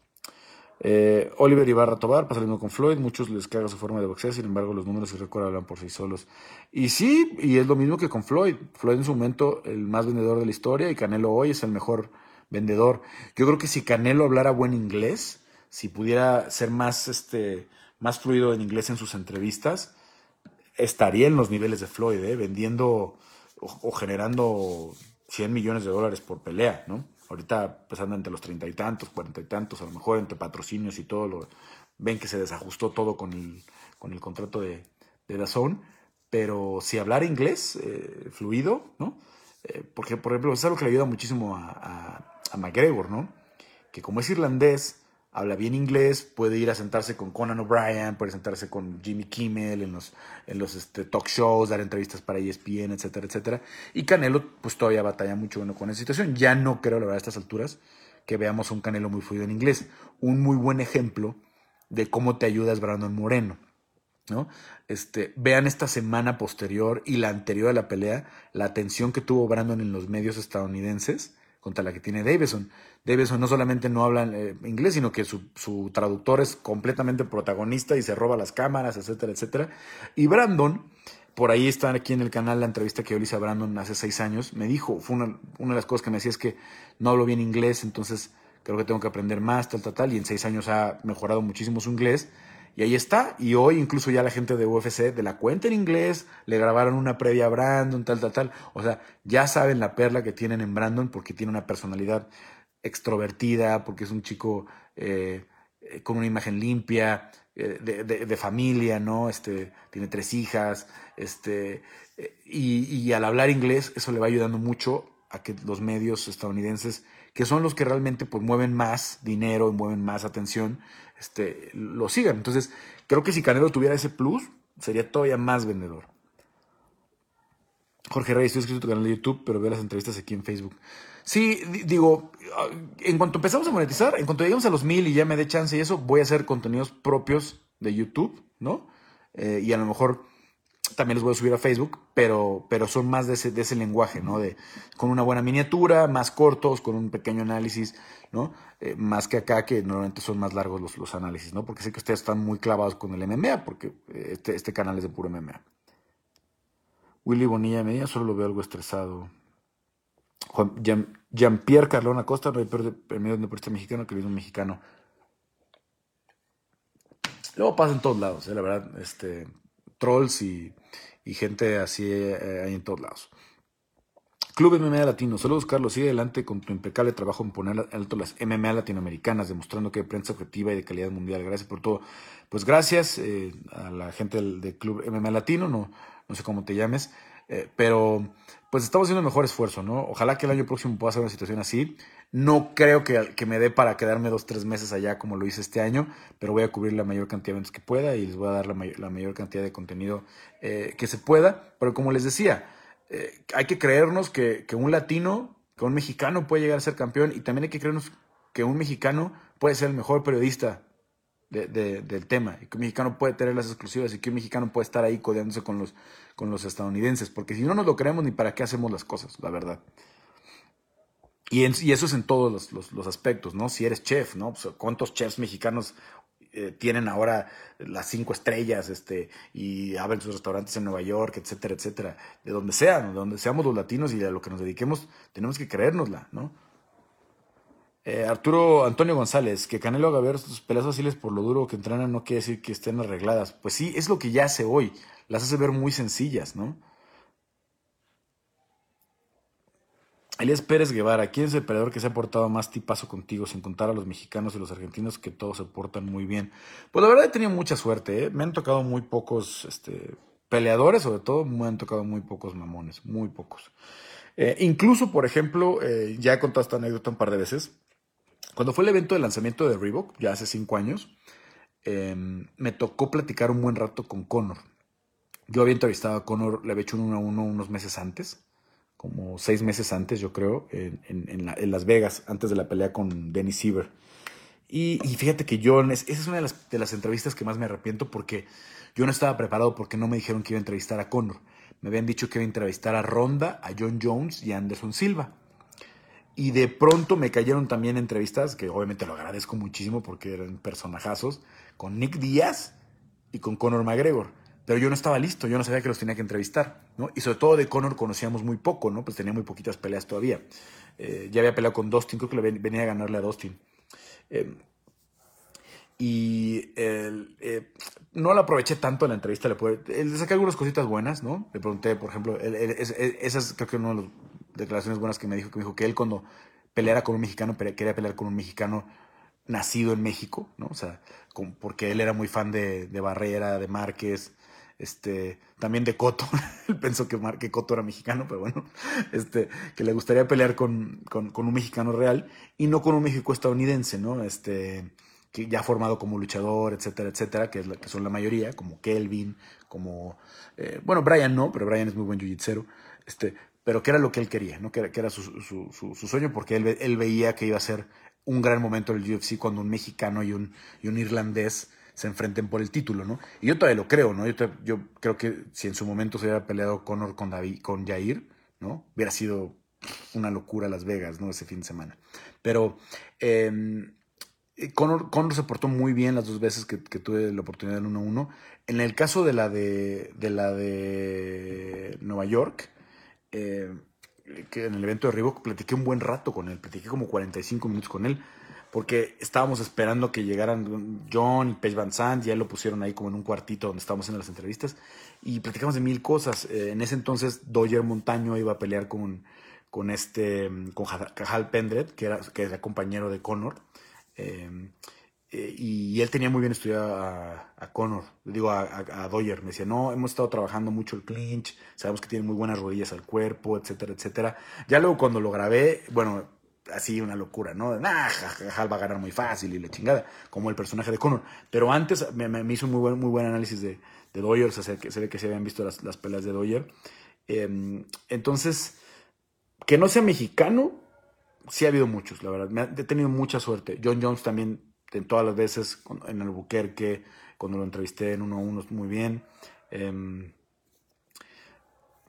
Eh, Oliver Ibarra Tobar, pasando con Floyd, muchos les caga su forma de boxear, sin embargo los números y récord hablan por sí solos. Y sí, y es lo mismo que con Floyd. Floyd en su momento el más vendedor de la historia y Canelo hoy es el mejor vendedor. Yo creo que si Canelo hablara buen inglés, si pudiera ser más, este, más fluido en inglés en sus entrevistas, estaría en los niveles de Floyd, ¿eh? vendiendo o generando 100 millones de dólares por pelea, ¿no? Ahorita pesando entre los treinta y tantos, cuarenta y tantos, a lo mejor entre patrocinios y todo, lo, ven que se desajustó todo con el, con el contrato de, de Dazón, pero si hablar inglés eh, fluido, ¿no? Eh, porque, por ejemplo, es algo que le ayuda muchísimo a, a, a McGregor, ¿no? Que como es irlandés, habla bien inglés, puede ir a sentarse con Conan O'Brien, puede sentarse con Jimmy Kimmel en los, en los este, talk shows, dar entrevistas para ESPN, etcétera, etcétera. Y Canelo, pues todavía batalla mucho bueno, con esa situación. Ya no creo, la verdad, a estas alturas, que veamos un Canelo muy fluido en inglés. Un muy buen ejemplo de cómo te ayudas Brandon Moreno. ¿no? Este, vean esta semana posterior y la anterior a la pelea, la atención que tuvo Brandon en los medios estadounidenses contra la que tiene Davison. Davison no solamente no habla eh, inglés, sino que su, su, traductor es completamente protagonista y se roba las cámaras, etcétera, etcétera. Y Brandon, por ahí está aquí en el canal la entrevista que yo le hice a Brandon hace seis años, me dijo, fue una, una de las cosas que me decía es que no hablo bien inglés, entonces creo que tengo que aprender más, tal, tal, tal, y en seis años ha mejorado muchísimo su inglés y ahí está. Y hoy incluso ya la gente de UFC de la cuenta en inglés le grabaron una previa a Brandon, tal, tal, tal. O sea, ya saben la perla que tienen en Brandon porque tiene una personalidad extrovertida, porque es un chico eh, eh, con una imagen limpia, eh, de, familia, ¿no? Este, tiene tres hijas, este, y, y, al hablar inglés eso le va ayudando mucho a que los medios estadounidenses, que son los que realmente pues mueven más dinero y mueven más atención, este, lo sigan. Entonces, creo que si Canelo tuviera ese plus, sería todavía más vendedor. Jorge Reyes, estoy escrito tu canal de YouTube, pero veo las entrevistas aquí en Facebook. Sí, digo, en cuanto empezamos a monetizar, en cuanto lleguemos a los mil y ya me dé chance y eso, voy a hacer contenidos propios de YouTube, ¿no? Eh, y a lo mejor también los voy a subir a Facebook, pero, pero son más de ese, de ese lenguaje, ¿no? De, con una buena miniatura, más cortos, con un pequeño análisis, ¿no? Eh, más que acá, que normalmente son más largos los, los análisis, ¿no? Porque sé que ustedes están muy clavados con el MMA, porque eh, este, este canal es de puro MMA. Willy Bonilla Medina, solo lo veo algo estresado. Jean-Pierre no hay premio de deportista mexicano que un mexicano. Luego pasa en todos lados, eh, la verdad, este, trolls y, gente así eh, hay en todos lados. Club MMA Latino, saludos Carlos, sigue adelante con tu impecable trabajo en poner alto las MMA latinoamericanas, demostrando que hay prensa objetiva y de calidad mundial. Gracias por todo. Pues gracias eh, a la gente del, Club MMA Latino, no, no sé cómo te llames, pero pues estamos haciendo el mejor esfuerzo, ¿no? Ojalá que el año próximo pueda ser una situación así. No creo que, que me dé para quedarme dos, tres meses allá como lo hice este año, pero voy a cubrir la mayor cantidad de eventos que pueda y les voy a dar la, mayor, cantidad de contenido eh, que se pueda. Pero como les decía, eh, hay que creernos que, que un latino, que un mexicano puede llegar a ser campeón y también hay que creernos que un mexicano puede ser el mejor periodista de, del tema, y que un mexicano puede tener las exclusivas y que un mexicano puede estar ahí codeándose con los, con los estadounidenses, porque si no nos lo creemos ni para qué hacemos las cosas, la verdad. Y, y eso es en todos los, aspectos, ¿no? Si eres chef, ¿no? Pues, ¿Cuántos chefs mexicanos eh, tienen ahora las cinco estrellas este, y abren sus restaurantes en Nueva York, etcétera, etcétera? De donde sea, de donde seamos los latinos y a lo que nos dediquemos, tenemos que creérnosla, ¿no? Eh, Arturo Antonio González, que Canelo haga ver sus peleas fáciles por lo duro que entrenan no quiere decir que estén arregladas. Pues sí, es lo que ya hace hoy. Las hace ver muy sencillas, ¿no? Elías Pérez Guevara, ¿quién es el peleador que se ha portado más tipazo contigo, sin contar a los mexicanos y los argentinos que todos se portan muy bien? Pues la verdad he tenido mucha suerte, ¿eh? me han tocado muy pocos este, peleadores, sobre todo me han tocado muy pocos mamones, muy pocos. Eh, incluso, por ejemplo, eh, ya he contado esta anécdota un par de veces, cuando fue el evento de lanzamiento de Reebok, ya hace cinco años, em, me tocó platicar un buen rato con Conor. Yo había entrevistado a Conor, le había hecho un 1 a 1 unos meses antes, como seis meses antes, yo creo, en, Las Vegas, antes de la pelea con Dennis Siever. Y, fíjate que yo, esa es una de las, de las entrevistas que más me arrepiento porque yo no estaba preparado porque no me dijeron que iba a entrevistar a Conor. Me habían dicho que iba a entrevistar a Ronda, a John Jones y a Anderson Silva. Y de pronto me cayeron también entrevistas, que obviamente lo agradezco muchísimo porque eran personajazos, con Nick Díaz y con Conor McGregor. Pero yo no estaba listo, yo no sabía que los tenía que entrevistar, ¿no? Y sobre todo de Conor conocíamos muy poco, ¿no? Pues tenía muy poquitas peleas todavía. Eh, ya había peleado con Dustin, creo que le venía a ganarle a Dustin. Eh, y eh, no la aproveché tanto en la entrevista, le, le saqué algunas cositas buenas, ¿no? Le pregunté, por ejemplo, esas creo que una de las declaraciones buenas que me dijo, que me dijo que él cuando peleara con un mexicano, quería pelear con un mexicano nacido en México, ¿no? O sea, porque él era muy fan de, Barrera, de Márquez, este, también de Coto. él pensó que, Mar, Coto era mexicano, pero bueno, este, que le gustaría pelear con, un mexicano real y no con un México estadounidense, ¿no? Este, que ya formado como luchador, etcétera, etcétera, que, es la, que son la mayoría, como Kelvin, como, eh, bueno, Brian no, pero Brian es muy buen jiu este, pero que era lo que él quería, ¿no? que, era, que era su, su, su, sueño, porque él, él, veía que iba a ser un gran momento del UFC cuando un mexicano y un, y un irlandés se enfrenten por el título, ¿no? Y yo todavía lo creo, ¿no? Yo, creo que si en su momento se hubiera peleado Conor con, David, con Jair, ¿no? Hubiera sido una locura Las Vegas, ¿no? Ese fin de semana. Pero eh, Conor, se portó muy bien las dos veces que, tuve la oportunidad en 1-1. En el caso de la de, la de Nueva York, eh, que en el evento de Reebok platiqué un buen rato con él, platiqué como 45 minutos con él, porque estábamos esperando que llegaran John y Paige Van Sant, ya lo pusieron ahí como en un cuartito donde estábamos haciendo las entrevistas, y platicamos de mil cosas. Eh, en ese entonces, Doyer Montaño iba a pelear con, con este, con Hal Pendret, que era, que era compañero de Conor. Em, eh, y él tenía muy bien estudiado a, a Connor, digo a, a. Me decía, no, hemos estado trabajando mucho el clinch, sabemos que tiene muy buenas rodillas al cuerpo, etcétera, etcétera. Ya luego cuando lo grabé, bueno, así una locura, ¿no? Nah, va a ganar muy fácil y la chingada, como el personaje de Connor. Pero antes me, me hizo un muy buen, muy buen análisis de, de Doyer, o sea, que se ve que se habían visto las, las peleas de Doyer. Em, entonces, que no sea mexicano, sí ha habido muchos, la verdad. Me he tenido mucha suerte. John Jones también en todas las veces en el Buquerque, cuando lo entrevisté en uno a uno, muy bien. Em,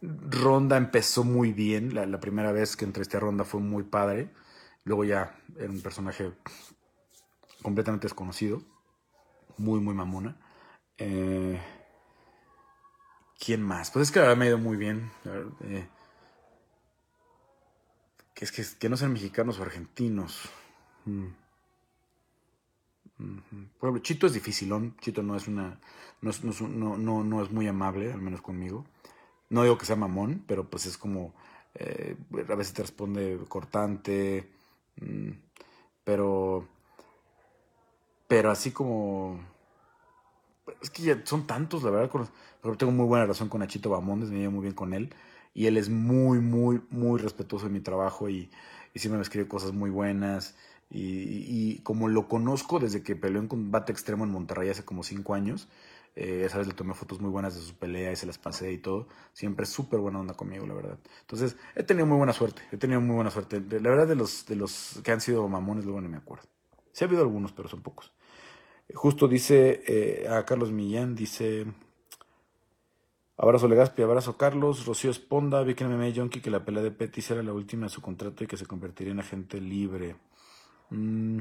Ronda empezó muy bien, la, primera vez que entrevisté a Ronda fue muy padre, luego ya era un personaje completamente desconocido, muy, muy mamona. Eh, ¿Quién más? Pues es que me ha ido muy bien. Eh, que es que, no sean mexicanos o argentinos. Mm. Por ejemplo, Chito es dificilón. Chito no es una. No es, no, no, es muy amable, al menos conmigo. No digo que sea mamón, pero pues es como. Eh, a veces te responde cortante. Mm, pero. Pero así como. Es que ya son tantos, la verdad. Pero tengo muy buena relación con Achito Bamondes, me llevo muy bien con él. Y él es muy, muy, muy respetuoso de mi trabajo y, y siempre me escribe cosas muy buenas. Y, como lo conozco desde que peleó en combate extremo en Monterrey hace como cinco años, eh, esa vez le tomé fotos muy buenas de su pelea y se las pasé y todo. Siempre súper buena onda conmigo, la verdad. Entonces, he tenido muy buena suerte. He tenido muy buena suerte. La verdad, de los, de los que han sido mamones, luego no me acuerdo. Sí ha habido algunos, pero son pocos. Justo dice eh, a Carlos Millán, dice... Abrazo Legaspi, abrazo Carlos, Rocío Esponda, Vicky MMA Junkie, que la pelea de Pettis era la última de su contrato y que se convertiría en agente libre. Mm,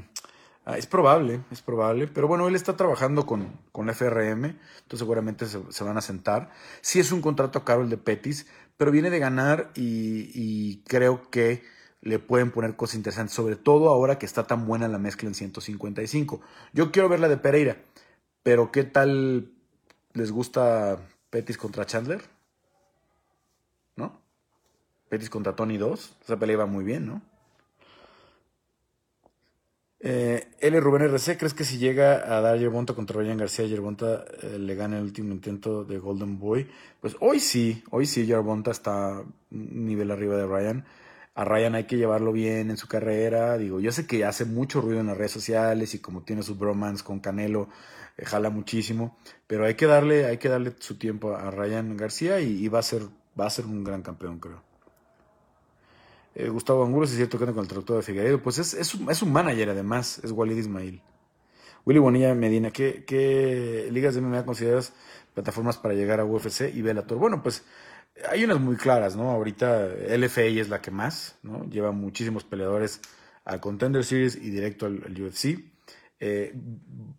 ah, es probable, es probable. Pero bueno, él está trabajando con, con FRM, entonces seguramente se, van a sentar. Sí es un contrato caro el de Petis, pero viene de ganar y, creo que le pueden poner cosas interesantes, sobre todo ahora que está tan buena la mezcla en 155. Yo quiero ver la de Pereira, pero ¿qué tal les gusta Petis contra Chandler? ¿No? Petis contra Tony 2, esa pelea iba muy bien, ¿no? Eh, L. Rubén RC, ¿crees que si llega a dar Yerbonta contra Ryan García, Yerbonta eh, le gana el último intento de Golden Boy? Pues hoy sí, hoy sí Yerbonta está nivel arriba de Ryan. A Ryan hay que llevarlo bien en su carrera. Digo, yo sé que hace mucho ruido en las redes sociales y como tiene sus bromance con Canelo, eh, jala muchísimo. Pero hay que darle, hay que darle su tiempo a Ryan García y, y va a ser, va a ser un gran campeón, creo. Eh, Gustavo Angulo se sigue tocando con el traductor de Figueiredo. Pues es, es, es, un manager además, es Walid Ismail. Willy Bonilla Medina, ¿qué, ¿qué, ligas de MMA consideras plataformas para llegar a UFC y Bellator? Bueno, pues hay unas muy claras, ¿no? Ahorita LFA es la que más, ¿no? Lleva muchísimos peleadores al Contender Series y directo al, UFC. Eh,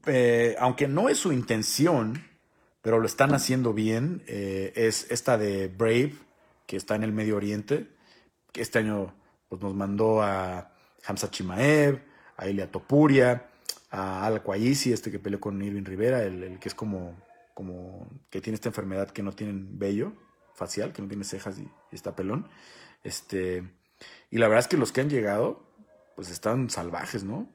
eh, aunque no es su intención, pero lo están haciendo bien, es esta de Brave, que está en el Medio Oriente este año pues, nos mandó a Hamza Chimaev, a Ilia Topuria, a Al Kwayisi, este que peleó con Irving Rivera, el, que es como, como que tiene esta enfermedad que no tiene vello facial, que no tiene cejas y, está pelón. Este, y la verdad es que los que han llegado, pues están salvajes, ¿no?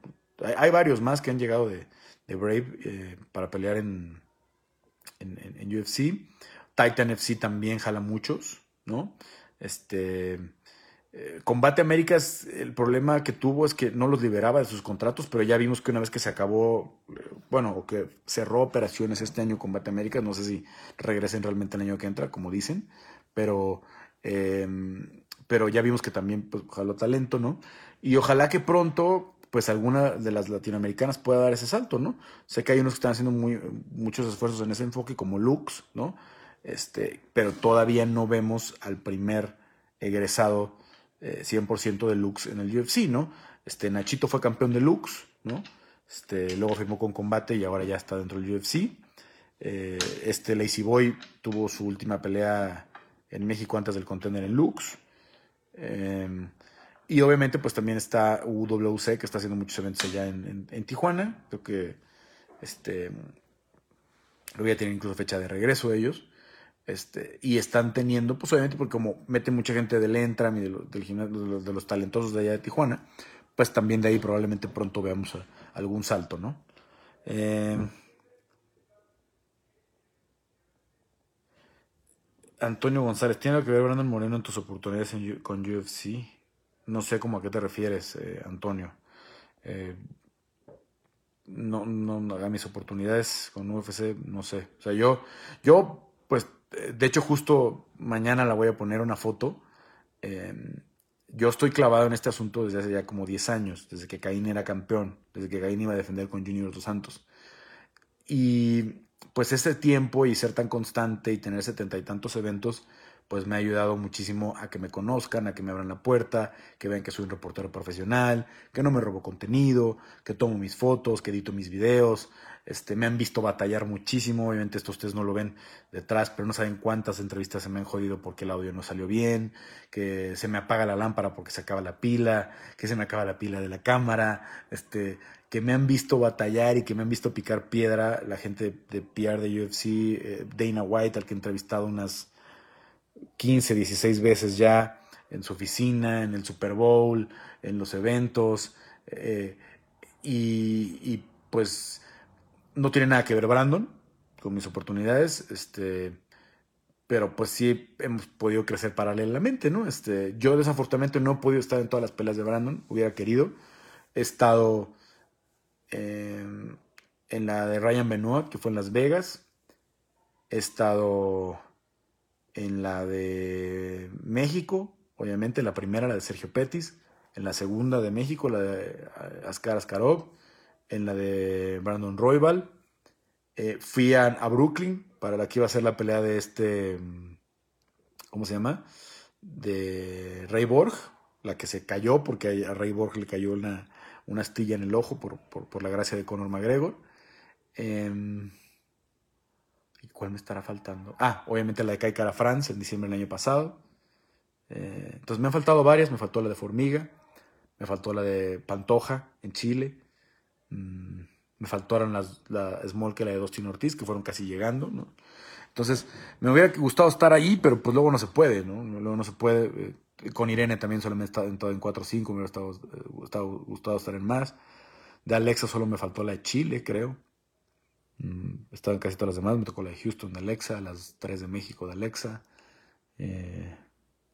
Hay, varios más que han llegado de, Brave eh, para pelear en, en, UFC. Titan FC también jala muchos, ¿no? Este, eh, Combate Américas, el problema que tuvo es que no los liberaba de sus contratos, pero ya vimos que una vez que se acabó, eh, bueno, o que cerró operaciones este año Combate Américas, no sé si regresen realmente el año que entra, como dicen, pero, em, pero ya vimos que también pues, jaló talento, ¿no? Y ojalá que pronto, pues alguna de las latinoamericanas pueda dar ese salto, ¿no? Sé que hay unos que están haciendo muy, muchos esfuerzos en ese enfoque, como Lux, ¿no? Este, pero todavía no vemos al primer egresado 100% eh, de Lux en el UFC, ¿no? Este, Nachito fue campeón de Lux, ¿no? Este, luego firmó con Combate y ahora ya está dentro del UFC. Eh, este Lazy Boy tuvo su última pelea en México antes del contender en Lux. Em, y obviamente pues también está UWC que está haciendo muchos eventos allá en, Tijuana. Creo que este, voy a tener incluso fecha de regreso ellos. Este, y están teniendo, pues obviamente porque como mete mucha gente del Entram y de, gimnasio, de, los, talentosos de allá de Tijuana, pues también de ahí probablemente pronto veamos algún salto, ¿no? Eh, Antonio González, ¿tiene algo que ver Brandon Moreno en tus oportunidades con UFC? No sé cómo a qué te refieres, eh, Antonio. Eh, no, no, a mis oportunidades con UFC, no sé. O sea, yo, yo, pues, de hecho, justo mañana la voy a poner una foto. Em, yo estoy clavado en este asunto desde hace ya como 10 años, desde que Caín era campeón, desde que Caín iba a defender con Junior Dos Santos. Y pues ese tiempo y ser tan constante y tener setenta y tantos eventos, pues me ha ayudado muchísimo a que me conozcan, a que me abran la puerta, que vean que soy un reportero profesional, que no me robo contenido, que tomo mis fotos, que edito mis videos. Este, me han visto batallar muchísimo, obviamente esto ustedes no lo ven detrás, pero no saben cuántas entrevistas se me han jodido porque el audio no salió bien, que se me apaga la lámpara porque se acaba la pila, que se me acaba la pila de la cámara, este, que me han visto batallar y que me han visto picar piedra, la gente de PR de UFC, eh, Dana White, al que he entrevistado unas 15, 16 veces ya, en su oficina, en el Super Bowl, en los eventos, eh, y, pues no tiene nada que ver Brandon con mis oportunidades, este, pero pues sí hemos podido crecer paralelamente, ¿no? Este, yo desafortunadamente no he podido estar en todas las peleas de Brandon, hubiera querido, he estado en la de Ryan Benoit, que fue en Las Vegas. He estado en la de México, obviamente, la primera, la de Sergio Pettis. En la segunda de México, la de Askar Askarov. En la de Brandon Roybal. Eh, fui a, Brooklyn para la que iba a ser la pelea de este. ¿Cómo se llama? De Ray Borg, la que se cayó porque a Ray Borg le cayó una, una astilla en el ojo por, la gracia de Conor McGregor. Em, ¿Y cuál me estará faltando? Ah, obviamente la de Kai Cara France en diciembre del año pasado. Eh, entonces me han faltado varias, me faltó la de Formiga, me faltó la de Pantoja en Chile, mm, me faltaron las, la Small que la de Dustin Ortiz, que fueron casi llegando, Entonces, me hubiera gustado estar ahí, pero pues luego no se puede, ¿no? Luego no se puede. Eh, con Irene también solo me he estado en 4 o 5, me hubiera estado, gustado estar en más. De Alexa solo me faltó la de Chile, creo. Mm, estaba en casi todas las demás. Me tocó la de Houston de Alexa, las 3 de México de Alexa. Eh,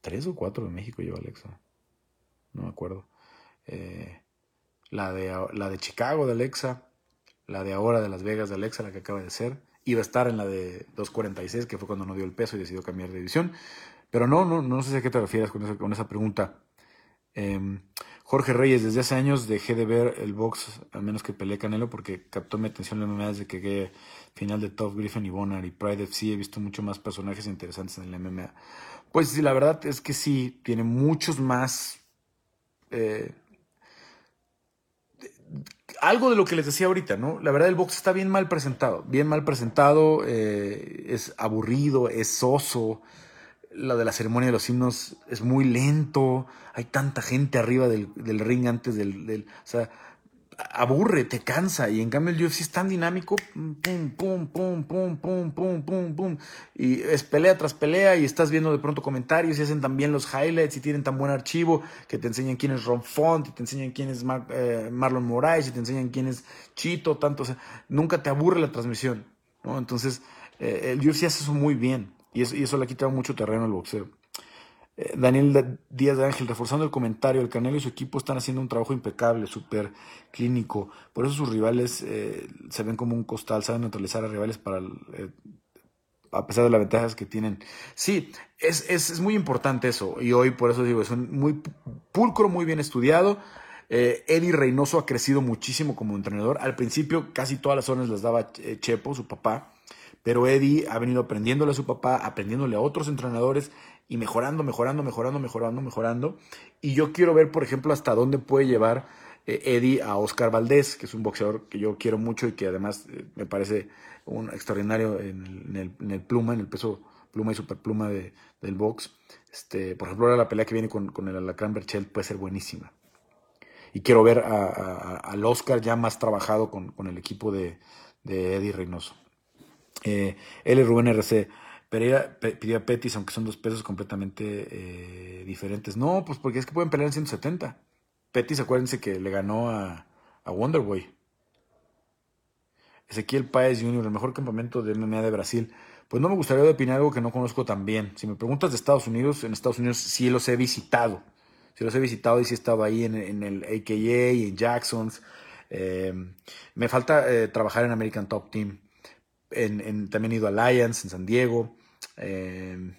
¿Tres o cuatro de México lleva Alexa? No me acuerdo. Eh, la, de, la de Chicago de Alexa. La de ahora de Las Vegas de Alexa, la que acaba de ser. Iba a estar en la de 246, que fue cuando no dio el peso y decidió cambiar de división. Pero no, no, no sé a qué te refieres con esa, con esa pregunta. Em, Jorge Reyes, desde hace años dejé de ver el box a menos que peleé Canelo porque captó mi atención la MMA desde que final de Top Griffin y Bonner y Pride FC. He visto mucho más personajes interesantes en el MMA. Pues sí, la verdad es que sí, tiene muchos más. Eh, algo de lo que les decía ahorita, ¿no? La verdad el box está bien mal presentado, bien mal presentado, eh, es aburrido, es soso la de la ceremonia de los himnos es muy lento, hay tanta gente arriba del, ring antes del, del, O sea, aburre, te cansa. Y en cambio el UFC es tan dinámico, pum, pum, pum, pum, pum, pum, pum, pum. Y es pelea tras pelea y estás viendo de pronto comentarios y hacen también los highlights y tienen tan buen archivo que te enseñan quién es Ron Font y te enseñan quién es eh, Marlon Moraes y te enseñan quién es Chito, tanto. O sea, nunca te aburre la transmisión, ¿no? Entonces, eh, el UFC hace eso muy bien. Y eso, le ha quitado mucho terreno al boxeo. Eh, Daniel Díaz de Ángel, reforzando el comentario, el Canelo y su equipo están haciendo un trabajo impecable, súper clínico. Por eso sus rivales eh, se ven como un costal, saben neutralizar a rivales para eh, a pesar de las ventajas que tienen. Sí, es, es, muy importante eso. Y hoy por eso digo, es un muy pulcro, muy bien estudiado. Eddie Reynoso ha crecido muchísimo como entrenador. Al principio casi todas las zonas las daba Chepo, su papá. Pero Eddie ha venido aprendiéndole a su papá, aprendiéndole a otros entrenadores y mejorando, mejorando, mejorando, mejorando, mejorando. Y yo quiero ver, por ejemplo, hasta dónde puede llevar eh, Eddie a Oscar Valdés, que es un boxeador que yo quiero mucho y que además eh, me parece un extraordinario en el, pluma, en el peso pluma y superpluma de, del box. Este, por ejemplo, ahora la pelea que viene con, con el Alacrán Berchelt puede ser buenísima. Y quiero ver al Oscar ya más trabajado con, con el equipo de, de Eddie Reynoso. Eh, L. Rubén RC. Pereira pidió a Petis, aunque son dos pesos completamente eh, diferentes. No, pues porque es que pueden pelear en 170. Petis, acuérdense que le ganó a, a Wonderboy. Ezequiel Páez Jr., el mejor campamento de MMA de Brasil. Pues no me gustaría opinar algo que no conozco tan bien. Si me preguntas de Estados Unidos, en Estados Unidos sí los he visitado. Sí los he visitado y sí he estado ahí en, en el AKA y en Jacksons. Eh, me falta eh, trabajar en American Top Team. También he ido a Alliance en San Diego. Eh,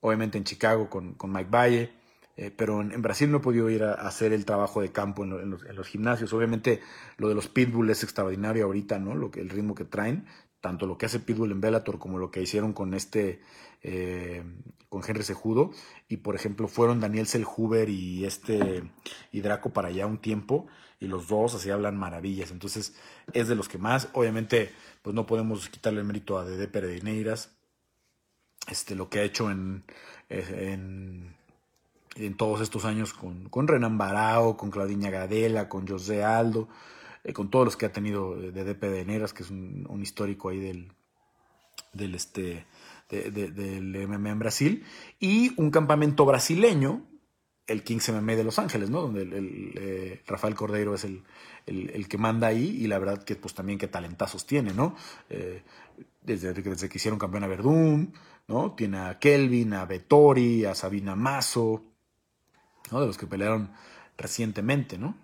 obviamente en Chicago con, con Mike Valle. Eh, pero en, Brasil no he podido ir a, hacer el trabajo de campo en, los, gimnasios. Obviamente lo de los Pitbull es extraordinario ahorita, ¿no? Lo que, el ritmo que traen, tanto lo que hace Pitbull en Bellator como lo que hicieron con este, eh, con Henry Sejudo. Y por ejemplo fueron Daniel Selhuber y este, y Draco para allá un tiempo. Y los dos así hablan maravillas. Entonces es de los que más, obviamente, pues no podemos quitarle el mérito a Dede Peredineiras. Este, lo que ha hecho en, en en todos estos años con, con Renan Barao, con Claudiña Gadela, con José Aldo, eh, con todos los que ha tenido de DP de Neras, que es un, histórico ahí del, del, este, del MMA en Brasil, y un campamento brasileño, el Kings MMA de Los Ángeles, ¿no? Donde el, eh, Rafael Cordeiro es el, el, que manda ahí y la verdad que pues también qué talentazos tiene, ¿no? Eh, desde, desde que hicieron campeón a Verdún, ¿no? Tiene a Kelvin, a Vettori, a Sabina Mazo, de los que pelearon recientemente, ¿no?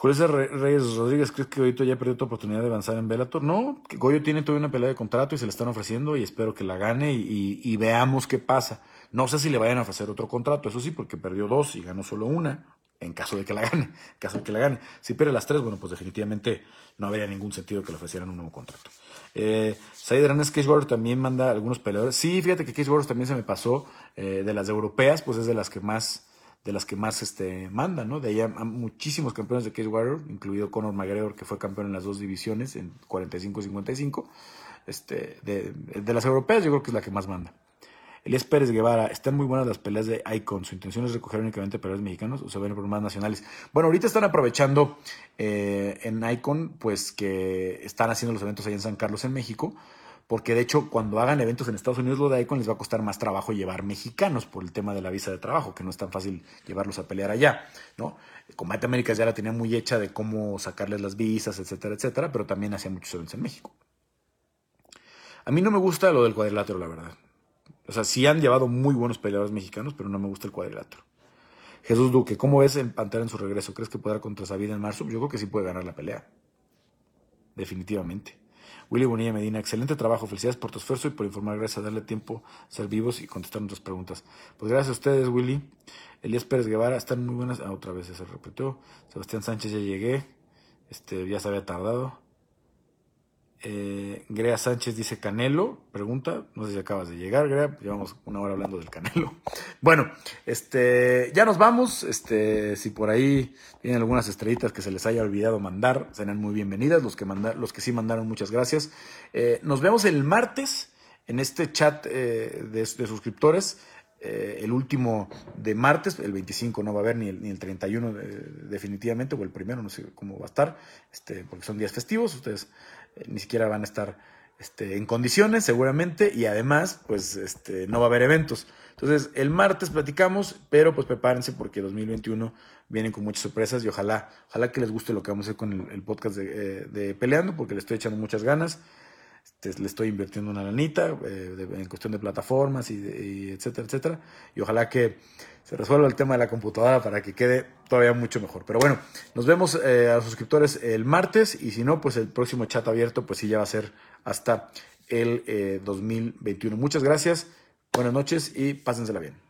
Julio Reyes Rodríguez, ¿crees que Goyito ya perdió tu oportunidad de avanzar en Bellator? No, Goyo tiene todavía una pelea de contrato y se le están ofreciendo y espero que la gane y, veamos qué pasa. No sé si le vayan a ofrecer otro contrato, eso sí, porque perdió dos y ganó solo una, en caso de que la gane, en caso de que la gane. Si pierde las tres, bueno, pues definitivamente no habría ningún sentido que le ofrecieran un nuevo contrato. Eh, Said Hernández Cage también manda algunos peleadores. Sí, fíjate que Cage también se me pasó. Eh, de las europeas, pues es de las que más de las que más este, mandan, ¿no? De hay muchísimos campeones de Cage Warrior, incluido Conor McGregor, que fue campeón en las dos divisiones, en 45 y 55. Este, de, de las europeas, yo creo que es la que más manda. Elías Pérez Guevara, están muy buenas las peleas de Icon. ¿Su intención es recoger únicamente peleas mexicanos o se ven por más nacionales? Bueno, ahorita están aprovechando eh, en Icon, pues que están haciendo los eventos ahí en San Carlos, en México. Porque de hecho, cuando hagan eventos en Estados Unidos, lo de Icon les va a costar más trabajo llevar mexicanos por el tema de la visa de trabajo, que no es tan fácil llevarlos a pelear allá, ¿no? Combate Américas ya la tenía muy hecha de cómo sacarles las visas, etcétera, etcétera, pero también hacía muchos eventos en México. A mí no me gusta lo del cuadrilátero, la verdad. O sea, sí han llevado muy buenos peleadores mexicanos, pero no me gusta el cuadrilátero. Jesús Duque, ¿cómo ves en Pantera en su regreso? ¿Crees que podrá contra Sabina en marzo? Yo creo que sí puede ganar la pelea. Definitivamente. Willy Bonilla Medina, excelente trabajo. Felicidades por tu esfuerzo y por informar. Gracias a darle tiempo ser vivos y contestar nuestras preguntas. Pues gracias a ustedes, Willy. Elías Pérez Guevara, están muy buenas. Ah, otra vez se repitió. Sebastián Sánchez, ya llegué. Este, ya se había tardado. Eh, Grea Sánchez dice Canelo, pregunta, no sé si acabas de llegar, Grea, llevamos una hora hablando del Canelo. Bueno, este, ya nos vamos, este, si por ahí tienen algunas estrellitas que se les haya olvidado mandar, serán muy bienvenidas, los que, los que sí mandaron, muchas gracias. Eh, nos vemos el martes en este chat eh, de, suscriptores. Eh, el último de martes, el 25 no va a haber ni el, ni el 31 definitivamente, o el primero, no sé cómo va a estar, este, porque son días festivos, ustedes eh, ni siquiera van a estar este, en condiciones seguramente y además pues este, no va a haber eventos. Entonces el martes platicamos, pero pues prepárense porque 2021 vienen con muchas sorpresas y ojalá, ojalá que les guste lo que vamos a hacer con el, podcast de, eh, de, Peleando porque le estoy echando muchas ganas. Este, le estoy invirtiendo una lanita eh, en cuestión de plataformas y, etcétera, etcétera. Y ojalá que se resuelva el tema de la computadora para que quede todavía mucho mejor. Pero bueno, nos vemos eh, a suscriptores el martes y si no, pues el próximo chat abierto, pues sí ya va a ser hasta el 2021. Eh, Muchas gracias, buenas noches y pásensela bien.